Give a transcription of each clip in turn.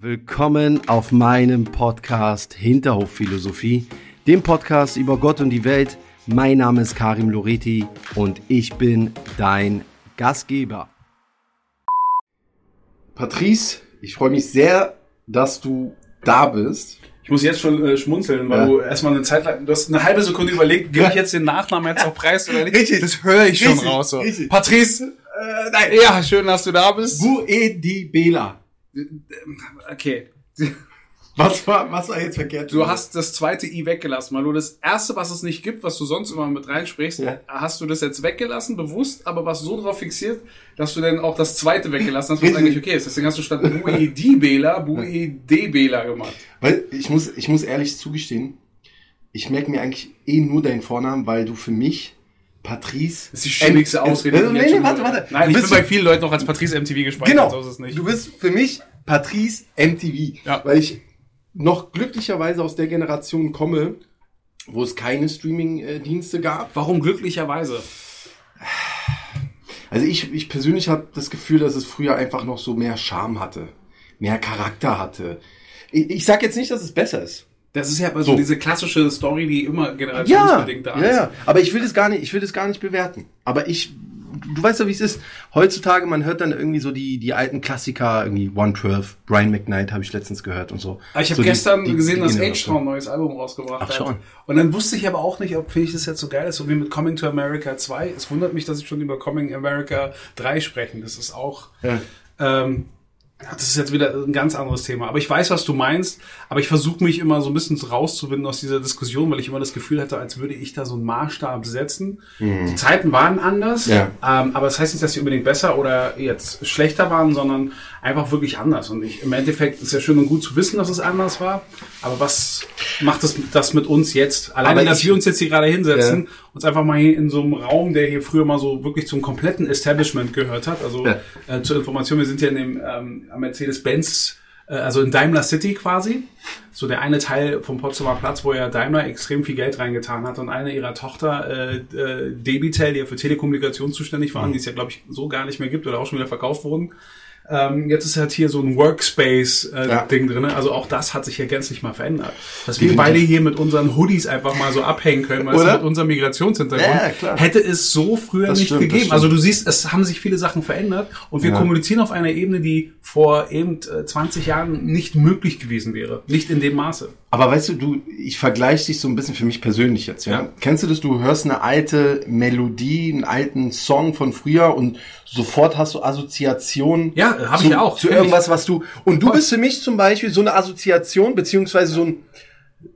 Willkommen auf meinem Podcast Hinterhofphilosophie, dem Podcast über Gott und die Welt. Mein Name ist Karim Loreti und ich bin dein Gastgeber. Patrice, ich freue mich sehr, dass du da bist. Ich muss jetzt schon äh, schmunzeln, weil Ja. du erstmal eine Zeit lang, du hast eine halbe Sekunde überlegt, gebe ich jetzt den Nachnamen jetzt auch preis oder nicht? Richtig. Das höre ich schon Richtig, raus. So. richtig. Patrice, Äh, nein, ja, schön, dass du da bist. Buedi Bela. Okay. Was war, was war jetzt verkehrt? Du hast das zweite I weggelassen, weil du das erste, was es nicht gibt, was du sonst immer mit reinsprichst, Ja. hast du das jetzt weggelassen, bewusst, aber warst so drauf fixiert, dass du dann auch das zweite weggelassen hast, was eigentlich okay ist. Deswegen hast du statt Buedibela, Buedebela gemacht. Weil ich muss, ich muss ehrlich zugestehen, ich merke mir eigentlich eh nur deinen Vornamen, weil du für mich Patrice. Das ist die schwierigste Ausrede. ich nee, nee, warte, warte. Nein, Du ich bin bei vielen Leuten noch als Patrice MTV gespeichert, Genau. so ist es nicht. Du bist für mich Patrice MTV, Ja. weil ich noch glücklicherweise aus der Generation komme, wo es keine Streaming-Dienste gab. Warum glücklicherweise? Also ich, ich persönlich habe das Gefühl, dass es früher einfach noch so mehr Charme hatte, mehr Charakter hatte. Ich, ich sag jetzt nicht, dass es besser ist. Das ist ja so, So. diese klassische Story, die immer Ja, generationsbedingt da ja, ist. ja. Aber ich will das gar nicht, ich will das gar nicht bewerten. Aber ich, du weißt ja, wie es ist. Heutzutage, man hört dann irgendwie so die, die alten Klassiker, irgendwie 112, Brian McKnight habe ich letztens gehört und so. Aber ich habe so die- gestern die- gesehen, die dass Generation. H-Town ein neues Album rausgebracht Ach, hat. schon. Und dann wusste ich aber auch nicht, ob finde ich das jetzt so geil ist, so wie mit Coming to America 2. Es wundert mich, dass ich schon über Coming America 3 sprechen. Das ist auch, Ja. ähm, das ist jetzt wieder ein ganz anderes Thema. Aber ich weiß, was du meinst. Aber ich versuche mich immer so ein bisschen rauszuwinden aus dieser Diskussion, weil ich immer das Gefühl hatte, als würde ich da so einen Maßstab setzen. Die Zeiten waren anders. Ja. Ähm, aber das heißt nicht, dass sie unbedingt besser oder jetzt schlechter waren, sondern einfach wirklich anders. Und ich, im Endeffekt ist ja schön und gut zu wissen, dass es anders war. Aber was macht das, das mit uns jetzt? Alleine, Aber dass wir uns jetzt hier gerade hinsetzen, uns einfach mal hier in so einem Raum, der hier früher mal so wirklich zum kompletten Establishment gehört hat. Also Ja. äh, zur Information, wir sind ja in dem ähm, Mercedes-Benz, äh, also in Daimler City quasi. So der eine Teil vom Potsdamer Platz, wo ja Daimler extrem viel Geld reingetan hat und eine ihrer Tochter, äh, äh, Debitel, die ja für Telekommunikation zuständig waren, die es ja glaube ich so gar nicht mehr gibt oder auch schon wieder verkauft wurden. Ähm, jetzt ist halt hier so ein Workspace-Ding äh, Ja. Ding drin. Also auch das hat sich ja gänzlich mal verändert. Dass wir beide hier mit unseren Hoodies einfach mal so abhängen können, du, Oder? mit unserem Migrationshintergrund, Ja, hätte es so früher Das nicht stimmt, gegeben. Also du siehst, es haben sich viele Sachen verändert und wir Ja. kommunizieren auf einer Ebene, die vor eben äh, 20 Jahren nicht möglich gewesen wäre. Nicht in dem Maße. Aber weißt du, du, ich vergleiche dich so ein bisschen für mich persönlich jetzt, ja? Ja. Kennst du das? Du hörst eine alte Melodie, einen alten Song von früher und sofort hast du Assoziationen. Ja, hab zu, ich auch, Zu irgendwas, was du, und du bist für mich zum Beispiel so eine Assoziation, beziehungsweise so ein,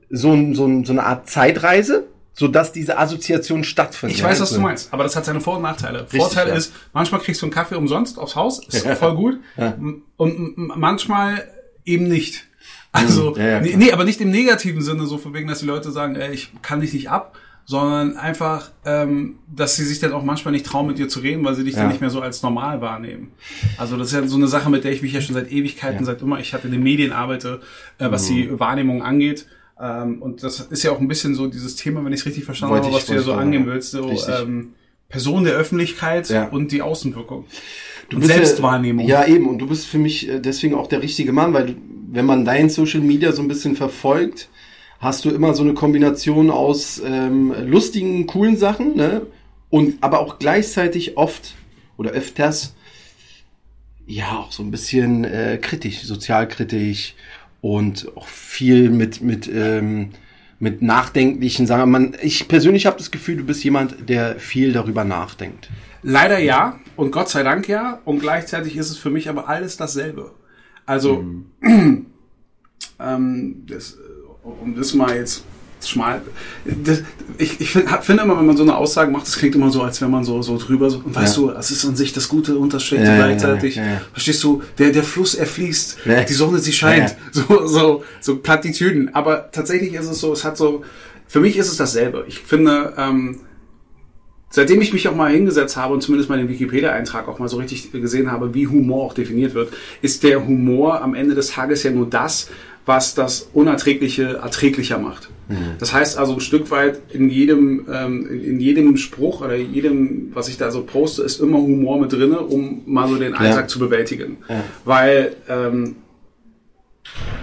so ein, so ein, so eine Art Zeitreise, sodass diese Assoziation stattfindet. Ich weiß, ja? was du meinst, aber das hat seine Vor- und Nachteile. Richtig, Vorteil ja. ist, manchmal kriegst du einen Kaffee umsonst aufs Haus, ist Ja. voll gut. Ja. Und manchmal eben nicht. Also, Ja, ja, nee, aber nicht im negativen Sinne, so von wegen, dass die Leute sagen, ey, ich kann dich nicht ab, sondern einfach, ähm, dass sie sich dann auch manchmal nicht trauen, mit dir zu reden, weil sie dich Ja. dann nicht mehr so als normal wahrnehmen. Also das ist ja so eine Sache, mit der ich mich ja schon seit Ewigkeiten, Ja. seit immer, ich hatte in den Medien arbeite, äh, was Mhm. die Wahrnehmung angeht. Ähm, und das ist ja auch ein bisschen so dieses Thema, wenn ich es richtig verstanden Wollte habe, was du ja so angehen willst, so Richtig. ähm, Person der Öffentlichkeit Ja. und die Außenwirkung. Du und Selbstwahrnehmung. Ja, eben. Und du bist für mich äh, deswegen auch der richtige Mann, weil du, wenn man dein Social Media so ein bisschen verfolgt, hast du immer so eine Kombination aus ähm, lustigen, coolen Sachen, ne? Und aber auch gleichzeitig oft oder öfters ja auch so ein bisschen äh, kritisch, sozialkritisch und auch viel mit mit ähm, mit nachdenklichen Sachen. Man, ich persönlich habe das Gefühl, du bist jemand, der viel darüber nachdenkt. Leider ja und Gott sei Dank ja und gleichzeitig ist es für mich aber alles dasselbe. Also ähm, das, äh, um das mal jetzt schmal. Das, ich ich find, finde immer, wenn man so eine Aussage macht, das klingt immer so, als wenn man so, so drüber so, und weißt Ja. du, das ist an sich das Gute und das Schlechte Ja, gleichzeitig. ja. Verstehst du, der, der Fluss, er fließt, die Sonne, sie scheint. So, so, so Plattitüden. Aber tatsächlich ist es so, es hat so, für mich ist es dasselbe. Ich finde, ähm, Seitdem ich mich auch mal hingesetzt habe und zumindest mal den Wikipedia-Eintrag auch mal so richtig gesehen habe, wie Humor auch definiert wird, ist der Humor am Ende des Tages ja nur das, was das Unerträgliche erträglicher macht. Das heißt also ein Stück weit in jedem, ähm, in in jedem Spruch oder jedem, was ich da so poste, ist immer Humor mit drinne, um mal so den Alltag zu bewältigen. Ja. Weil ähm,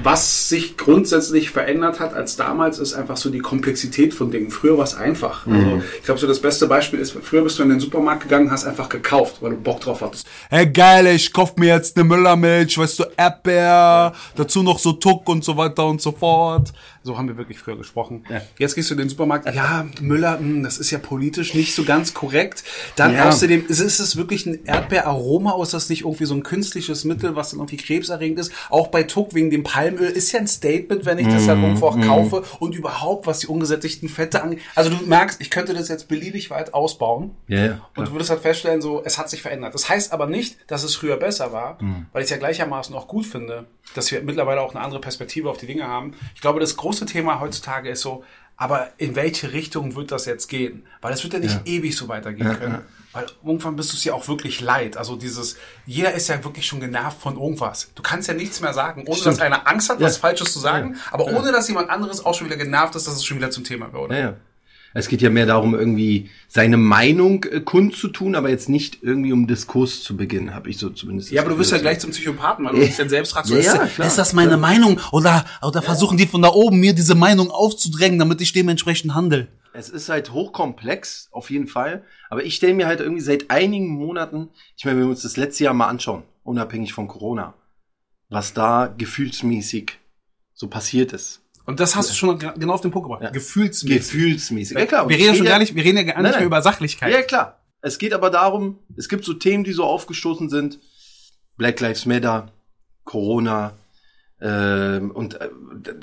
was sich grundsätzlich verändert hat als damals, ist einfach so die Komplexität von Dingen. Früher war es einfach. Mhm. Also ich glaube, so das beste Beispiel ist, früher bist du in den Supermarkt gegangen, hast einfach gekauft, weil du Bock drauf hattest. Hey geil, ich kauf mir jetzt eine Müllermilch, weißt du, Erdbeer, dazu noch so Tuck und so weiter und so fort. So haben wir wirklich früher gesprochen. Jetzt gehst du in den Supermarkt. Ja, Müller, mh, das ist ja politisch nicht so ganz korrekt. Dann Ja. außerdem, ist, ist es wirklich ein Erdbeeraroma oder ist das nicht irgendwie so ein künstliches Mittel, was dann irgendwie krebserregend ist? Auch bei Tuck wegen dem Palmöl ist ja ein Statement, wenn ich das halt irgendwo auch kaufe und überhaupt, was die ungesättigten Fette angeht. Also du merkst, ich könnte das jetzt beliebig weit ausbauen. Ja, ja, Und du würdest halt feststellen, so, es hat sich verändert. Das heißt aber nicht, dass es früher besser war, weil ich es ja gleichermaßen auch gut finde, dass wir mittlerweile auch eine andere Perspektive auf die Dinge haben. Ich glaube, das große Thema heutzutage ist so, aber in welche Richtung wird das jetzt gehen? Weil es wird ja nicht ewig so weitergehen können. Weil irgendwann bist du es ja auch wirklich leid. Also dieses, jeder ist ja wirklich schon genervt von irgendwas. Du kannst ja nichts mehr sagen, ohne dass einer Angst hat, was Falsches zu sagen, aber ohne dass jemand anderes auch schon wieder genervt ist, dass es schon wieder zum Thema wird. Es geht ja mehr darum, irgendwie seine Meinung äh, kundzutun, aber jetzt nicht irgendwie um Diskurs zu beginnen, habe ich so zumindest. Ja, aber du wirst ja gleich zum Psychopathen, weil du dich dann selbst fragst, Ja, ist, ja, ist klar. Ist das meine Meinung? Oder, oder versuchen die von da oben mir diese Meinung aufzudrängen, damit ich dementsprechend handle? Es ist halt hochkomplex, auf jeden Fall. Aber ich stelle mir halt irgendwie seit einigen Monaten, ich meine, wenn wir uns das letzte Jahr mal anschauen, unabhängig von Corona, was da gefühlsmäßig so passiert ist. Und das hast du schon ge- genau auf den Punkt gebracht. Gefühlsmäßig. Gefühlsmäßig. Ja, klar. wir reden schon geht gar ja- nicht, wir reden ja gar Nein, nicht nein. mehr über Sachlichkeit. Ja, klar. Es geht aber darum, es gibt so Themen, die so aufgestoßen sind. Black Lives Matter, Corona, ähm, und äh,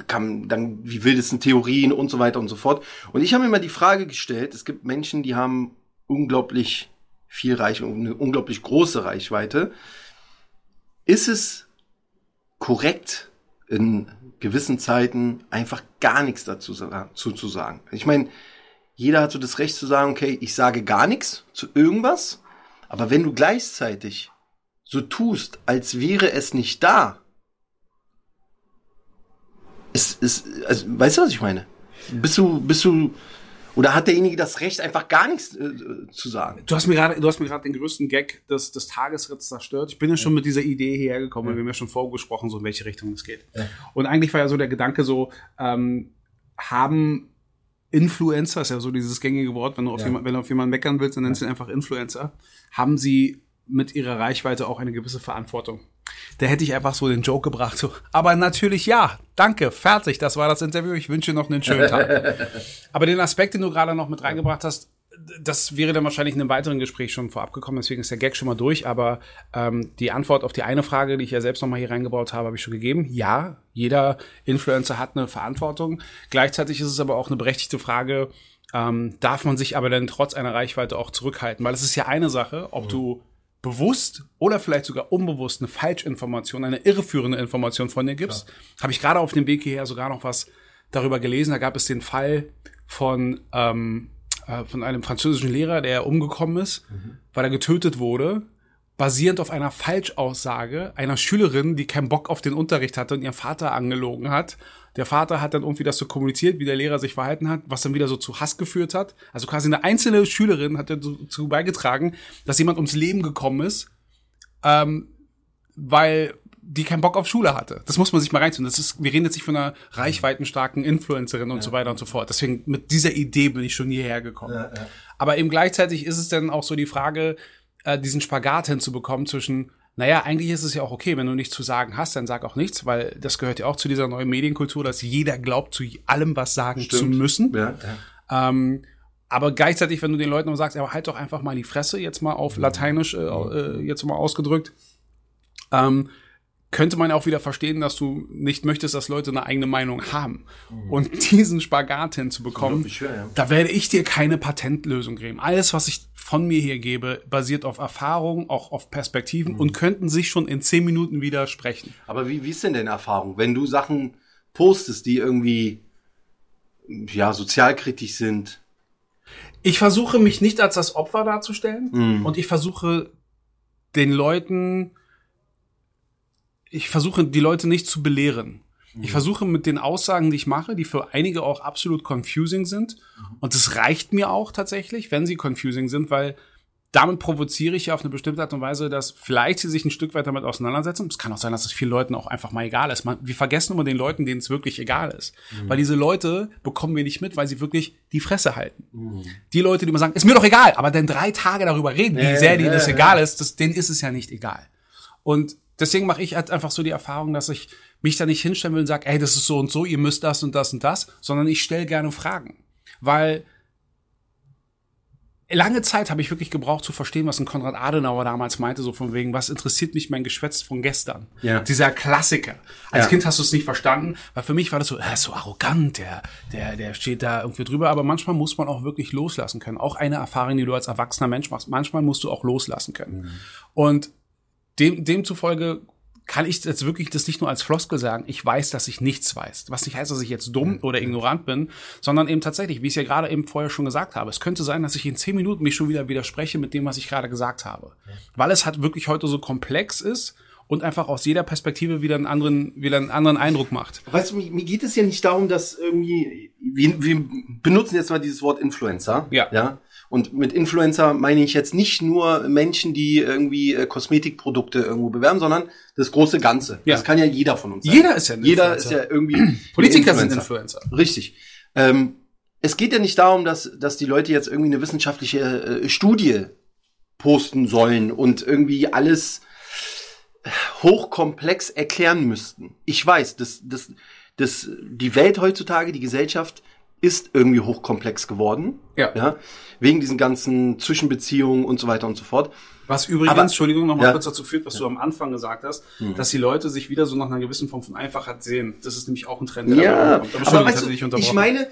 kam dann die wildesten Theorien und so weiter und so fort. Und ich habe mir mal die Frage gestellt, es gibt Menschen, die haben unglaublich viel Reichweite, eine unglaublich große Reichweite. Ist es korrekt, in gewissen Zeiten einfach gar nichts dazu zu, zu sagen? Ich meine, jeder hat so das Recht zu sagen, okay, ich sage gar nichts zu irgendwas, aber wenn du gleichzeitig so tust, als wäre es nicht da, ist, ist, also, weißt du, was ich meine? Bist du, bist du, oder hat derjenige das Recht, einfach gar nichts äh, zu sagen? Du hast mir gerade, du hast mir gerade den größten Gag des, des Tagesritts zerstört. Ich bin ja schon mit dieser Idee hierher gekommen, wir haben ja schon vorgesprochen, so in welche Richtung es geht. Und eigentlich war ja so der Gedanke so, ähm, haben Influencer, ist ja so dieses gängige Wort, wenn du auf, jemand, wenn du auf jemanden meckern willst, dann nennst du ihn einfach Influencer, haben sie mit ihrer Reichweite auch eine gewisse Verantwortung. Da hätte ich einfach so den Joke gebracht, so, aber natürlich ja, danke, fertig, das war das Interview, ich wünsche noch einen schönen Tag. aber den Aspekt, den du gerade noch mit reingebracht hast, das wäre dann wahrscheinlich in einem weiteren Gespräch schon vorab gekommen, deswegen ist der Gag schon mal durch, aber ähm, die Antwort auf die eine Frage, die ich ja selbst noch mal hier reingebaut habe, habe ich schon gegeben. Ja, jeder Influencer hat eine Verantwortung. Gleichzeitig ist es aber auch eine berechtigte Frage, ähm, darf man sich aber dann trotz einer Reichweite auch zurückhalten? Weil es ist ja eine Sache, ob du bewusst oder vielleicht sogar unbewusst eine Falschinformation, eine irreführende Information von dir gibst. Habe ich gerade auf dem Weg hierher sogar noch was darüber gelesen. Da gab es den Fall von, ähm, äh, von einem französischen Lehrer, der umgekommen ist, weil er getötet wurde, basierend auf einer Falschaussage einer Schülerin, die keinen Bock auf den Unterricht hatte und ihren Vater angelogen hat. Der Vater hat dann irgendwie das so kommuniziert, wie der Lehrer sich verhalten hat, was dann wieder so zu Hass geführt hat. Also quasi eine einzelne Schülerin hat dazu beigetragen, dass jemand ums Leben gekommen ist, ähm, weil die keinen Bock auf Schule hatte. Das muss man sich mal reinziehen. Das ist, wir reden jetzt nicht von einer reichweitenstarken Influencerin und so weiter und so fort. Deswegen mit dieser Idee bin ich schon hierher gekommen. Aber eben gleichzeitig ist es dann auch so die Frage, äh, diesen Spagat hinzubekommen zwischen, naja, eigentlich ist es ja auch okay, wenn du nichts zu sagen hast, dann sag auch nichts, weil das gehört ja auch zu dieser neuen Medienkultur, dass jeder glaubt, zu allem was sagen zu müssen. Ja, Ähm, aber gleichzeitig, wenn du den Leuten nur sagst, aber halt doch einfach mal die Fresse, jetzt mal auf Lateinisch äh, äh, jetzt mal ausgedrückt, ähm, könnte man auch wieder verstehen, dass du nicht möchtest, dass Leute eine eigene Meinung haben. Und diesen Spagat hinzubekommen, schwer, ja. da werde ich dir keine Patentlösung geben. Alles, was ich von mir hier gebe, basiert auf Erfahrung, auch auf Perspektiven und könnten sich schon in zehn Minuten widersprechen. Aber wie, wie ist denn deine Erfahrung, wenn du Sachen postest, die irgendwie ja sozialkritisch sind? Ich versuche mich nicht als das Opfer darzustellen und ich versuche den Leuten, ich versuche die Leute nicht zu belehren. Ich versuche mit den Aussagen, die ich mache, die für einige auch absolut confusing sind, und es reicht mir auch tatsächlich, wenn sie confusing sind, weil damit provoziere ich ja auf eine bestimmte Art und Weise, dass vielleicht sie sich ein Stück weit damit auseinandersetzen. Es kann auch sein, dass es vielen Leuten auch einfach mal egal ist. Man, wir vergessen immer den Leuten, denen es wirklich egal ist. Mhm. Weil diese Leute bekommen wir nicht mit, weil sie wirklich die Fresse halten. Mhm. Die Leute, die immer sagen, ist mir doch egal, aber dann drei Tage darüber reden, wie sehr denen das egal ist, das, denen ist es ja nicht egal. Und deswegen mache ich halt einfach so die Erfahrung, dass ich mich da nicht hinstellen will und sage, ey, das ist so und so, ihr müsst das und das und das, sondern ich stelle gerne Fragen. Weil lange Zeit habe ich wirklich gebraucht zu verstehen, was ein Konrad Adenauer damals meinte, so von wegen, was interessiert mich mein Geschwätz von gestern? Ja. Dieser Klassiker. Als ja. Kind hast du es nicht verstanden, weil für mich war das so, er ist so arrogant, der, der, der steht da irgendwie drüber, aber manchmal muss man auch wirklich loslassen können. Auch eine Erfahrung, die du als erwachsener Mensch machst, manchmal musst du auch loslassen können. Mhm. Und dem, demzufolge kann ich jetzt wirklich das nicht nur als Floskel sagen, ich weiß, dass ich nichts weiß. Was nicht heißt, dass ich jetzt dumm oder ignorant bin, sondern eben tatsächlich, wie ich es ja gerade eben vorher schon gesagt habe, es könnte sein, dass ich in zehn Minuten mich schon wieder widerspreche mit dem, was ich gerade gesagt habe. Weil es halt wirklich heute so komplex ist und einfach aus jeder Perspektive wieder einen anderen, wieder einen anderen Eindruck macht. Weißt du, mir, geht es ja nicht darum, dass irgendwie, wir, wir benutzen jetzt mal dieses Wort Influencer. Ja. Ja. Und mit Influencer meine ich jetzt nicht nur Menschen, die irgendwie äh, Kosmetikprodukte irgendwo bewerben, sondern das große Ganze. Ja. Das kann ja jeder von uns sein. Jeder ist ja ein Jeder ist ja irgendwie Politiker Influencer. sind Influencer. Richtig. Ähm, es geht ja nicht darum, dass, dass die Leute jetzt irgendwie eine wissenschaftliche äh, Studie posten sollen und irgendwie alles hochkomplex erklären müssten. Ich weiß, dass, dass, dass die Welt heutzutage, die Gesellschaft ist irgendwie hochkomplex geworden. Ja. ja. Wegen diesen ganzen Zwischenbeziehungen und so weiter und so fort. Was übrigens, Aber, Entschuldigung, nochmal ja. kurz dazu führt, was ja. du am Anfang gesagt hast, mhm. dass die Leute sich wieder so nach einer gewissen Form von Einfachheit sehen. Das ist nämlich auch ein Trend, ja. Aber, Aber weißt du, ich meine,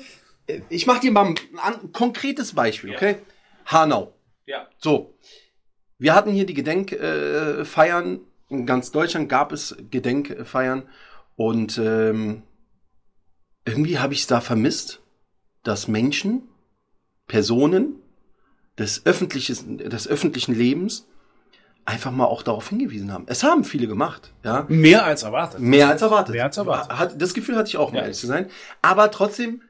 ich mache dir mal ein, ein, konkretes Beispiel, okay? Ja. Hanau. Ja. So. Wir hatten hier die Gedenkfeiern. Äh, in ganz Deutschland gab es Gedenkfeiern. Und ähm, irgendwie habe ich es da vermisst dass Menschen, Personen des, öffentlichen, des öffentlichen Lebens einfach mal auch darauf hingewiesen haben. Es haben viele gemacht, ja. Mehr als erwartet. Mehr als erwartet. Mehr als erwartet. Hat, das Gefühl hatte ich auch, um ja. ehrlich zu sein. Aber trotzdem,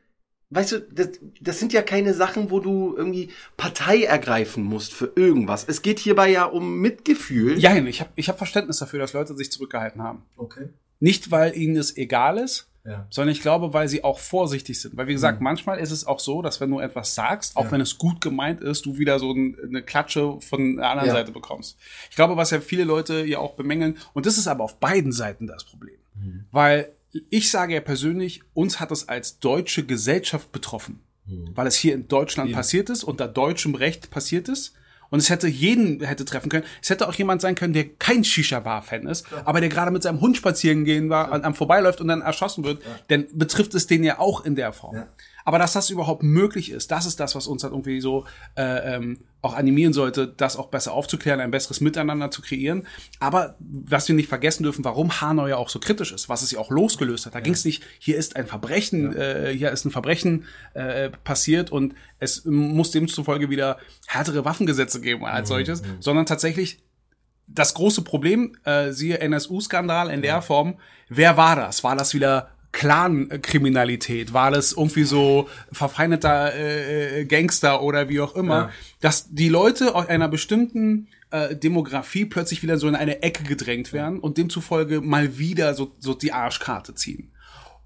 weißt du, das, das sind ja keine Sachen, wo du irgendwie Partei ergreifen musst für irgendwas. Es geht hierbei ja um Mitgefühl. Ja, ich habe ich hab Verständnis dafür, dass Leute sich zurückgehalten haben. Okay. Nicht, weil ihnen es egal ist, ja. sondern ich glaube, weil sie auch vorsichtig sind. Weil wie gesagt, mhm. manchmal ist es auch so, dass wenn du etwas sagst, auch ja. wenn es gut gemeint ist, du wieder so eine Klatsche von der anderen ja. Seite bekommst. Ich glaube, was ja viele Leute ja auch bemängeln, und das ist aber auf beiden Seiten das Problem. Mhm. Weil ich sage ja persönlich, uns hat es als deutsche Gesellschaft betroffen. Mhm. Weil es hier in Deutschland passiert ist, unter deutschem Recht passiert ist. Und es hätte jeden hätte treffen können. Es hätte auch jemand sein können, der kein Shisha-Bar-Fan ist, ja. aber der gerade mit seinem Hund spazieren gehen war, ja. am vorbeiläuft und dann erschossen wird. Ja. Denn betrifft es den ja auch in der Form. Aber dass das überhaupt möglich ist, das ist das, was uns halt irgendwie so äh, ähm, auch animieren sollte, das auch besser aufzuklären, ein besseres Miteinander zu kreieren. Aber was wir nicht vergessen dürfen, warum Hanau ja auch so kritisch ist, was es ja auch losgelöst hat. Da ja. ging es nicht, hier ist ein Verbrechen, ja. äh, hier ist ein Verbrechen äh, passiert und es muss demzufolge wieder härtere Waffengesetze geben als mhm. solches, mhm. sondern tatsächlich das große Problem, äh, siehe NSU-Skandal in ja. der Form, wer war das? War das wieder Clan-Kriminalität, war das irgendwie so verfeindeter äh, äh, Gangster oder wie auch immer, ja. dass die Leute aus einer bestimmten äh, Demografie plötzlich wieder so in eine Ecke gedrängt werden und demzufolge mal wieder so, so die Arschkarte ziehen.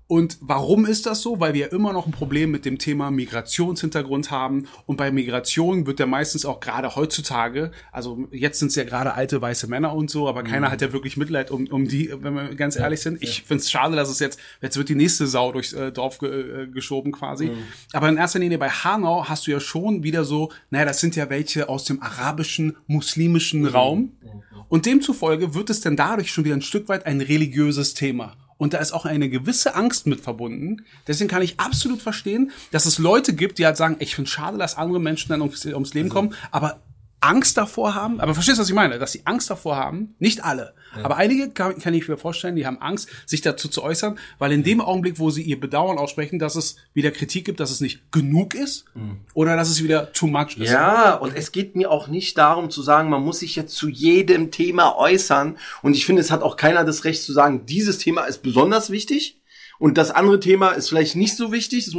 Und warum ist das so? Weil wir immer noch ein Problem mit dem Thema Migrationshintergrund haben. Und bei Migration wird ja meistens auch gerade heutzutage, also jetzt sind es ja gerade alte weiße Männer und so, aber mhm. keiner hat ja wirklich Mitleid um, um die, wenn wir ganz ehrlich sind. Ich finde es schade, dass es jetzt, jetzt wird die nächste Sau durchs äh, Dorf ge, äh, geschoben quasi. Mhm. Aber in erster Linie bei Hanau hast du ja schon wieder so, naja, das sind ja welche aus dem arabischen, muslimischen mhm. Raum. Mhm. Und demzufolge wird es dann dadurch schon wieder ein Stück weit ein religiöses Thema. Und da ist auch eine gewisse Angst mit verbunden. Deswegen kann ich absolut verstehen, dass es Leute gibt, die halt sagen, ich finde schade, dass andere Menschen dann ums, ums Leben kommen, aber Angst davor haben, aber verstehst du, was ich meine? Dass sie Angst davor haben, nicht alle, ja. aber einige kann, kann, ich mir vorstellen, die haben Angst, sich dazu zu äußern, weil in dem Augenblick, wo sie ihr Bedauern aussprechen, dass es wieder Kritik gibt, dass es nicht genug ist mhm. oder dass es wieder too much ist. Ja, und es geht mir auch nicht darum zu sagen, man muss sich jetzt zu jedem Thema äußern und ich finde, es hat auch keiner das Recht zu sagen, dieses Thema ist besonders wichtig und das andere Thema ist vielleicht nicht so wichtig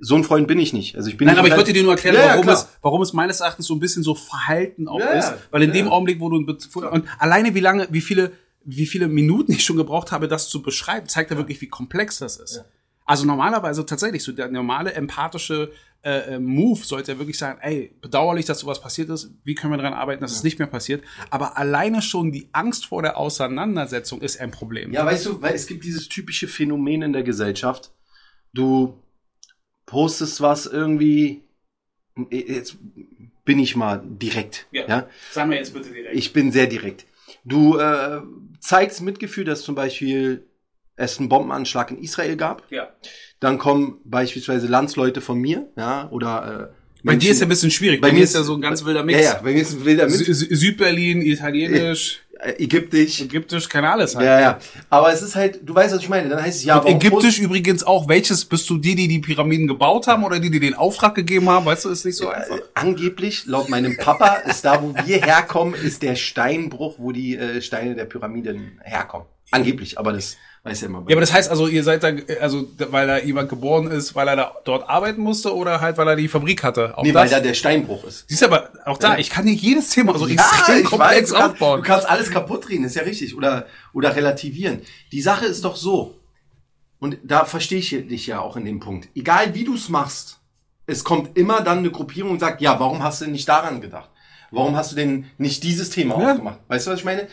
so ein Freund bin ich nicht. Also ich bin Nein, aber ich wollte dir nur erklären, Ja, ja, warum, klar. es, warum es meines Erachtens so ein bisschen so Verhalten auch Ja, ja, ist. Weil in ja. dem Augenblick, wo du und alleine wie lange, wie viele, wie viele Minuten ich schon gebraucht habe, das zu beschreiben, zeigt ja wirklich, wie komplex das ist. Also normalerweise tatsächlich so der normale empathische äh, äh, Move sollte ja wirklich sein, ey, bedauerlich, dass sowas passiert ist, wie können wir daran arbeiten, dass es nicht mehr passiert. Aber alleine schon die Angst vor der Auseinandersetzung ist ein Problem. Ja, weißt du, weil es gibt dieses typische Phänomen in der Gesellschaft. Du postest was irgendwie, jetzt bin ich mal direkt, ja. Sagen wir jetzt bitte direkt. Ich bin sehr direkt. Du äh, zeigst Mitgefühl, dass zum Beispiel es einen Bombenanschlag in Israel gab. ja. Dann kommen beispielsweise Landsleute von mir, ja, oder äh, Bei dir ist ja ein bisschen schwierig. Bei, mir ist ja so ein ganz wilder Mix. Ja, ja, bei mir ist ein wilder Mix. Sü Sü- Südberlin, Italienisch, Ägyptisch. Ägyptisch, kann alles halt. Ja, ja. Aber es ist halt, du weißt, was ich meine. Dann heißt es ja, Und Ägyptisch übrigens auch, welches bist du die, die die Pyramiden gebaut haben oder die, die den Auftrag gegeben haben? Weißt du, ist nicht so einfach. Äh, angeblich, laut meinem Papa, ist da, wo wir herkommen, ist der Steinbruch, wo die äh, Steine der Pyramiden herkommen. Angeblich, aber das weiß ja immer. Ja, aber das heißt also, ihr seid da, also, weil da jemand geboren ist, weil er da dort arbeiten musste oder halt, weil er die Fabrik hatte? Auch nee, weil das? da der Steinbruch ist. Siehst du aber, auch da, ich kann dir jedes Thema so Ja, extrem ich komplex weiß, du kannst, aufbauen. du kannst alles kaputt reden, ist ja richtig. Oder, oder relativieren. Die Sache ist doch so. Und da verstehe ich dich ja auch in dem Punkt. Egal wie du es machst, es kommt immer dann eine Gruppierung und sagt, ja, warum hast du denn nicht daran gedacht? Warum hast du denn nicht dieses Thema Ja. aufgemacht? Weißt du, was ich meine?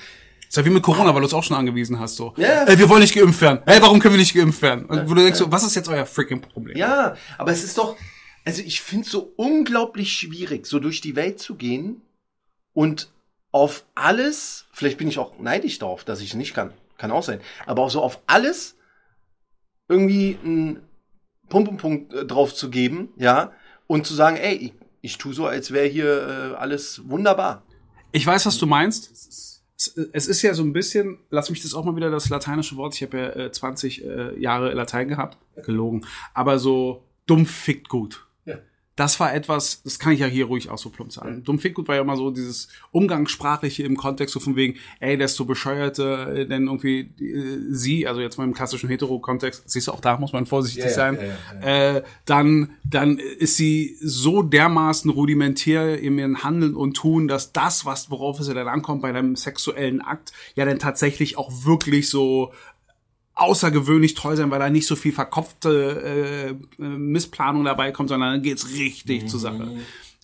Ist ja wie mit Corona, weil du es auch schon angewiesen hast, so. Ja. Ey, wir wollen nicht geimpft werden. Hey, warum können wir nicht geimpft werden? Und wo du denkst so, was ist jetzt euer freaking Problem? Ja, aber es ist doch, also ich finde es so unglaublich schwierig, so durch die Welt zu gehen und auf alles, vielleicht bin ich auch neidisch darauf, dass ich es nicht kann, kann auch sein, aber auch so auf alles irgendwie einen Pumpenpunkt äh, drauf zu geben, ja, und zu sagen, ey, ich, ich tu so, als wäre hier äh, alles wunderbar. Ich weiß, was du meinst. Es- ist ja so ein bisschen, lass mich das auch mal wieder das lateinische Wort, ich habe ja äh, 20 äh, Jahre Latein gehabt, gelogen, aber so dumm fickt gut. Das war etwas, das kann ich ja hier ruhig auch so plump sagen. Dumm fickt gut war ja immer so dieses Umgangssprachliche im Kontext so von wegen, ey, desto bescheuerter äh, denn irgendwie äh, sie, also jetzt mal im klassischen Hetero-Kontext, siehst du, auch da muss man vorsichtig ja, sein, ja, Äh, dann, dann ist sie so dermaßen rudimentär in ihrem Handeln und Tun, dass das, was, worauf es ja dann ankommt bei einem sexuellen Akt, ja dann tatsächlich auch wirklich so außergewöhnlich toll sein, weil da nicht so viel verkopfte äh, äh, Missplanung dabei kommt, sondern dann geht's richtig zur Sache.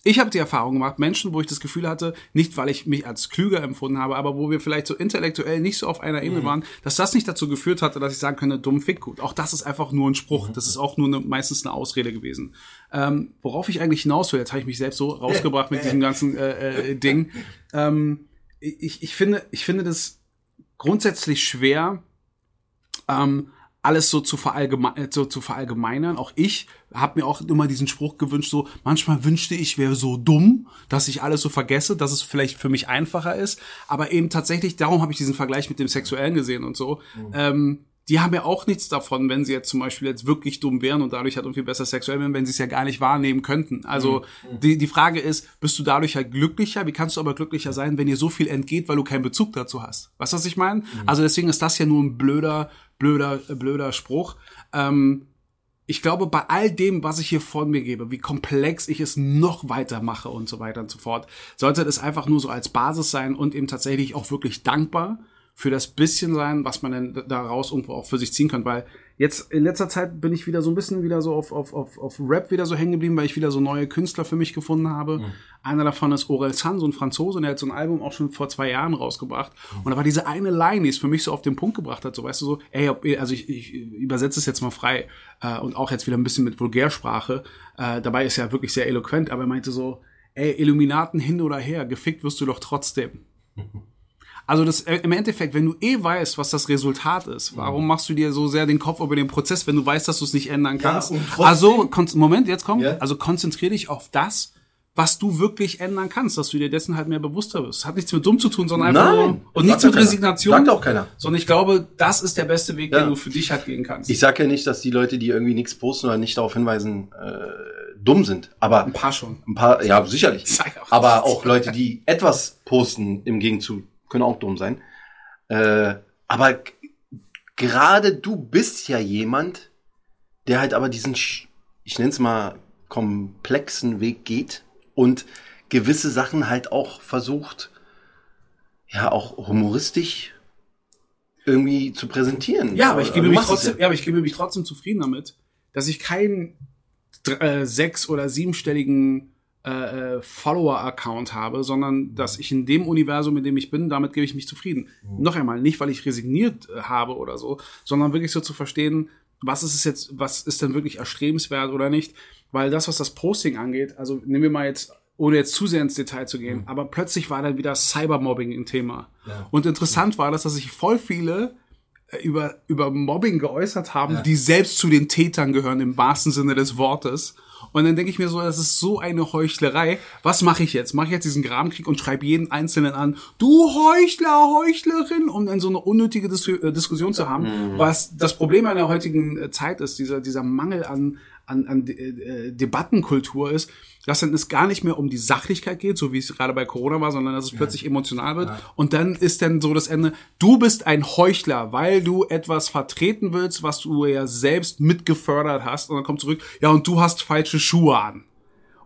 Ich habe die Erfahrung gemacht, Menschen, wo ich das Gefühl hatte, nicht weil ich mich als klüger empfunden habe, aber wo wir vielleicht so intellektuell nicht so auf einer Ebene waren, dass das nicht dazu geführt hatte, dass ich sagen könnte, dumm fick gut. Auch das ist einfach nur ein Spruch. Das ist auch nur eine, meistens eine Ausrede gewesen. Ähm, worauf ich eigentlich hinaus will, jetzt habe ich mich selbst so rausgebracht mit diesem ganzen äh, äh, Ding. Ähm, ich, ich finde, ich finde das grundsätzlich schwer, ähm, alles so zu, äh, so zu verallgemeinern. Auch ich habe mir auch immer diesen Spruch gewünscht, so manchmal wünschte ich, wäre so dumm, dass ich alles so vergesse, dass es vielleicht für mich einfacher ist. Aber eben tatsächlich, darum habe ich diesen Vergleich mit dem Sexuellen gesehen und so. Ähm, die haben ja auch nichts davon, wenn sie jetzt zum Beispiel jetzt wirklich dumm wären und dadurch halt irgendwie besser sexuell wären, wenn sie es ja gar nicht wahrnehmen könnten. Also die, die Frage ist, bist du dadurch halt glücklicher? Wie kannst du aber glücklicher sein, wenn dir so viel entgeht, weil du keinen Bezug dazu hast? Weißt du, was ich meine? Also deswegen ist das ja nur ein blöder, blöder, äh, blöder Spruch. Ähm, ich glaube, bei all dem, was ich hier von mir gebe, wie komplex ich es noch weiter mache und so weiter und so fort, sollte es einfach nur so als Basis sein und eben tatsächlich auch wirklich dankbar für das bisschen sein, was man denn daraus irgendwo auch für sich ziehen kann. Weil jetzt in letzter Zeit bin ich wieder so ein bisschen wieder so auf, auf, auf, auf Rap wieder so hängen geblieben, weil ich wieder so neue Künstler für mich gefunden habe. Einer davon ist Orel San, so ein Franzose, der hat so ein Album auch schon vor zwei Jahren rausgebracht. Und da war diese eine Line, die es für mich so auf den Punkt gebracht hat, so weißt du so, ey, also ich, ich übersetze es jetzt mal frei äh, und auch jetzt wieder ein bisschen mit Vulgärsprache. Äh, dabei ist er wirklich sehr eloquent, aber er meinte so, ey, Illuminaten hin oder her, gefickt wirst du doch trotzdem. Also das äh, im Endeffekt, wenn du eh weißt, was das Resultat ist, warum machst du dir so sehr den Kopf über den Prozess, wenn du weißt, dass du es nicht ändern kannst? trotzdem- also Moment, jetzt kommt. Ja. Also konzentrier dich auf das, was du wirklich ändern kannst, dass du dir dessen halt mehr bewusster wirst. Hat nichts mit dumm zu tun, sondern einfach Nein, nur und nichts mit ja keiner. Resignation. Sagt auch keiner. Sondern ich glaube, das ist der beste Weg, Ja. den du für dich halt gehen kannst. Ich sage ja nicht, dass die Leute, die irgendwie nichts posten oder nicht darauf hinweisen, äh, dumm sind. Aber Ein paar schon. ein paar, ja, sicherlich. Sag auch. Aber auch Leute, die etwas posten im Gegenzug, können auch dumm sein. Äh, aber gerade du bist ja jemand, der halt aber diesen, ich nenne es mal, komplexen Weg geht und gewisse Sachen halt auch versucht, ja, auch humoristisch irgendwie zu präsentieren. Ja, aber ich gebe mich trotzdem, ja. aber ich gebe mich trotzdem zufrieden damit, dass ich keinen äh, sechs- oder siebenstelligen äh, äh, Follower-Account habe, sondern dass ich in dem Universum, in dem ich bin, damit gebe ich mich zufrieden. Noch einmal, nicht weil ich resigniert äh, habe oder so, sondern wirklich so zu verstehen, was ist es jetzt, was ist denn wirklich erstrebenswert oder nicht, weil das, was das Posting angeht, also nehmen wir mal jetzt ohne jetzt zu sehr ins Detail zu gehen, aber plötzlich war dann wieder Cybermobbing ein Thema. Und interessant war das, dass sich voll viele äh, über, über Mobbing geäußert haben, die selbst zu den Tätern gehören, im wahrsten Sinne des Wortes. Und dann denke ich mir so, das ist so eine Heuchlerei. Was mache ich jetzt? Mache ich jetzt diesen Grabenkrieg und schreibe jeden Einzelnen an, du Heuchler, Heuchlerin, um dann so eine unnötige Dis äh, Diskussion zu haben. Was das Problem der heutigen äh, Zeit ist, dieser, dieser Mangel an, an, an äh, äh, Debattenkultur ist, dass dann es gar nicht mehr um die Sachlichkeit geht, so wie es gerade bei Corona war, sondern dass es plötzlich emotional wird. Und dann ist dann so das Ende, du bist ein Heuchler, weil du etwas vertreten willst, was du ja selbst mitgefördert hast. Und dann kommt zurück, ja, und du hast falsche Schuhe an.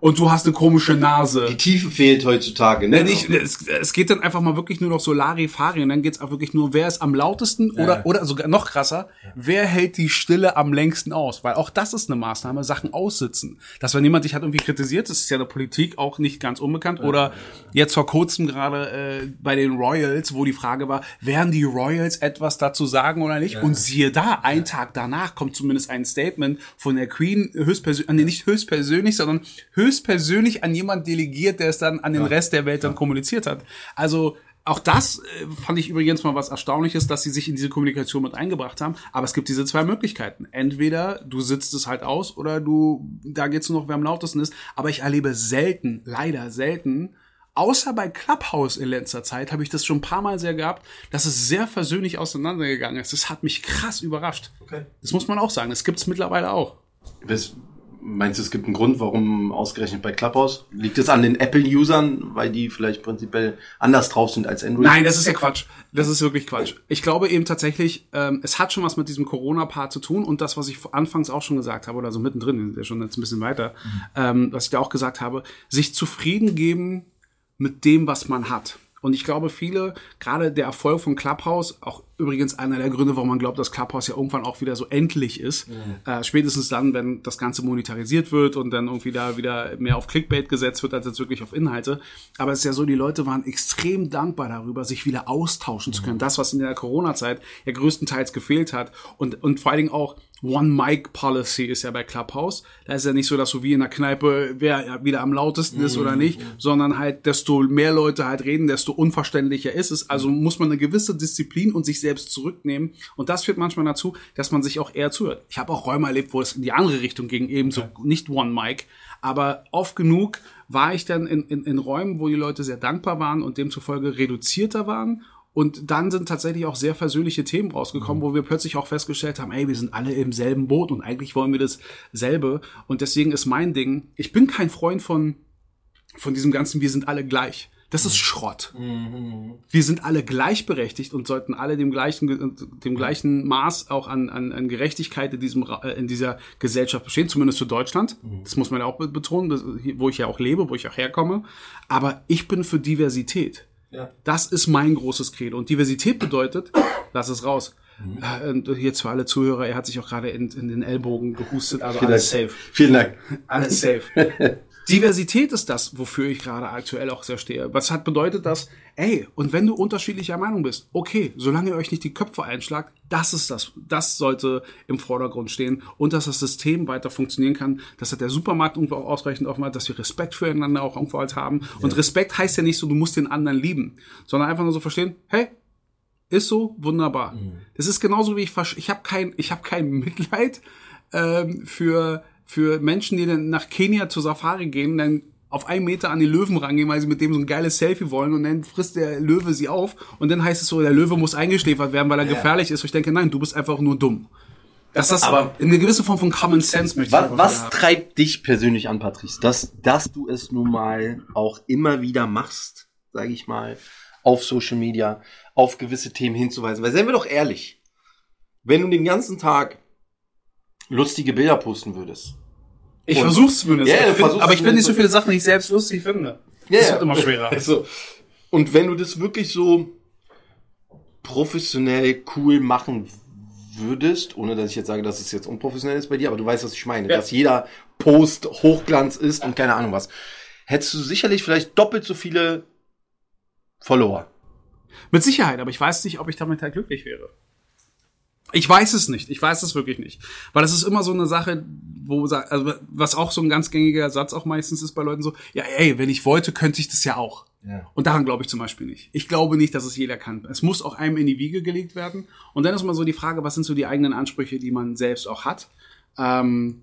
Und du hast eine komische Nase. Die Tiefe fehlt heutzutage, ne? Ja, nicht, es, es geht dann einfach mal wirklich nur noch so Larifari und dann geht's auch wirklich nur, wer ist am lautesten oder, oder sogar noch krasser, wer hält die Stille am längsten aus? Weil auch das ist eine Maßnahme, Sachen aussitzen. Dass wenn jemand dich hat irgendwie kritisiert, das ist ja der Politik auch nicht ganz unbekannt. Oder jetzt vor kurzem gerade äh, bei den Royals, wo die Frage war, werden die Royals etwas dazu sagen oder nicht? Und siehe da, ein Tag danach kommt zumindest ein Statement von der Queen höchstpersönlich, nee, nicht höchstpersönlich, sondern höchstpersönlich an jemand delegiert, der es dann an den Rest der Welt dann kommuniziert hat. Also auch das äh, fand ich übrigens mal was Erstaunliches, dass sie sich in diese Kommunikation mit eingebracht haben. Aber es gibt diese zwei Möglichkeiten. Entweder du sitzt es halt aus oder du, da geht's nur noch, wer am lautesten ist. Aber ich erlebe selten, leider selten, außer bei Clubhouse in letzter Zeit habe ich das schon ein paar Mal sehr gehabt, dass es sehr versöhnlich auseinandergegangen ist. Das hat mich krass überrascht. Okay. Das muss man auch sagen. Das gibt's mittlerweile auch. Wes- Meinst du, es gibt einen Grund, warum ausgerechnet bei Clubhouse? Liegt es an den Apple-Usern, weil die vielleicht prinzipiell anders drauf sind als Android? Nein, das ist ja Quatsch. Das ist wirklich Quatsch. Ich glaube eben tatsächlich, ähm, es hat schon was mit diesem Corona-Part zu tun und das, was ich anfangs auch schon gesagt habe, oder so mittendrin, sind ja schon jetzt ein bisschen weiter, ähm, was ich da auch gesagt habe, sich zufrieden geben mit dem, was man hat. Und ich glaube, viele, gerade der Erfolg von Clubhouse, auch übrigens einer der Gründe, warum man glaubt, dass Clubhouse ja irgendwann auch wieder so endlich ist, äh, spätestens dann, wenn das Ganze monetarisiert wird und dann irgendwie da wieder mehr auf Clickbait gesetzt wird, als jetzt wirklich auf Inhalte. Aber es ist ja so, die Leute waren extrem dankbar darüber, sich wieder austauschen zu können. Das, was in der Corona-Zeit ja größtenteils gefehlt hat. Und, und vor allen Dingen auch One-Mic-Policy ist ja bei Clubhouse. Da ist ja nicht so, dass so wie in der Kneipe, wer ja wieder am lautesten ist oder nicht, sondern halt, desto mehr Leute halt reden, desto unverständlicher ist es. Also muss man eine gewisse Disziplin und sich selbst zurücknehmen. Und das führt manchmal dazu, dass man sich auch eher zuhört. Ich habe auch Räume erlebt, wo es in die andere Richtung ging, ebenso nicht One-Mic. Aber oft genug war ich dann in, in, in Räumen, wo die Leute sehr dankbar waren und demzufolge reduzierter waren und dann sind tatsächlich auch sehr versöhnliche Themen rausgekommen, wo wir plötzlich auch festgestellt haben, ey, wir sind alle im selben Boot und eigentlich wollen wir dasselbe. Und deswegen ist mein Ding, ich bin kein Freund von, von diesem ganzen, wir sind alle gleich. Das ist Schrott. Wir sind alle gleichberechtigt und sollten alle dem gleichen, dem gleichen Maß auch an, an, an Gerechtigkeit in, diesem, äh, in dieser Gesellschaft bestehen, zumindest für Deutschland. Das muss man ja auch be- betonen, das- hier- wo ich ja auch lebe, wo ich auch herkomme. Aber ich bin für Diversität. Ja. Das ist mein großes Credo. Und Diversität bedeutet, lass es raus. Äh, Und jetzt für alle Zuhörer, er hat sich auch gerade in, in den Ellbogen gehustet, also Vielen alles Dank. safe. Vielen Dank. Alles safe. Diversität ist das, wofür ich gerade aktuell auch sehr stehe. Was hat bedeutet das? Ey, und wenn du unterschiedlicher Meinung bist, okay, solange ihr euch nicht die Köpfe einschlagt, das ist das. Das sollte im Vordergrund stehen und dass das System weiter funktionieren kann, dass hat der Supermarkt irgendwo auch ausreichend offen hat, dass wir Respekt füreinander auch irgendwo halt haben. Und Respekt heißt ja nicht so, du musst den anderen lieben, sondern einfach nur so verstehen, hey, ist so wunderbar. Das ist genauso wie ich ich habe kein ich habe kein Mitleid ähm, für für Menschen, die dann nach Kenia zur Safari gehen, dann auf einen Meter an den Löwen rangehen, weil sie mit dem so ein geiles Selfie wollen und dann frisst der Löwe sie auf und dann heißt es so, der Löwe muss eingeschläfert werden, weil er gefährlich ist. Und ich denke, nein, du bist einfach nur dumm. Das ist Aber- eine gewisse Form von Common Sense möchte ich Was, einfach was treibt dich persönlich an, Patrice? Dass, dass du es nun mal auch immer wieder machst, sage ich mal, auf Social Media, auf gewisse Themen hinzuweisen. Weil seien wir doch ehrlich, wenn du den ganzen Tag lustige Bilder posten würdest Ich Und- versuch's zumindest. Ja, Ich find, aber ich finde nicht so viele Sachen, die ich selbst lustig finde. Das wird immer schwerer. Also, und wenn du das wirklich so professionell cool machen würdest, ohne dass ich jetzt sage, dass es jetzt unprofessionell ist bei dir, aber du weißt, was ich meine, Ja. dass jeder Post Hochglanz ist und keine Ahnung was, hättest du sicherlich vielleicht doppelt so viele Follower. Mit Sicherheit, aber ich weiß nicht, ob ich damit halt glücklich wäre. Ich weiß es nicht. Ich weiß es wirklich nicht. Weil es ist immer so eine Sache, wo, also, was auch so ein ganz gängiger Satz auch meistens ist bei Leuten so, ja, ey, wenn ich wollte, könnte ich das ja auch. Ja. Und daran glaube ich zum Beispiel nicht. Ich glaube nicht, dass es jeder kann. Es muss auch einem in die Wiege gelegt werden. Und dann ist mal so die Frage, was sind so die eigenen Ansprüche, die man selbst auch hat. Ähm,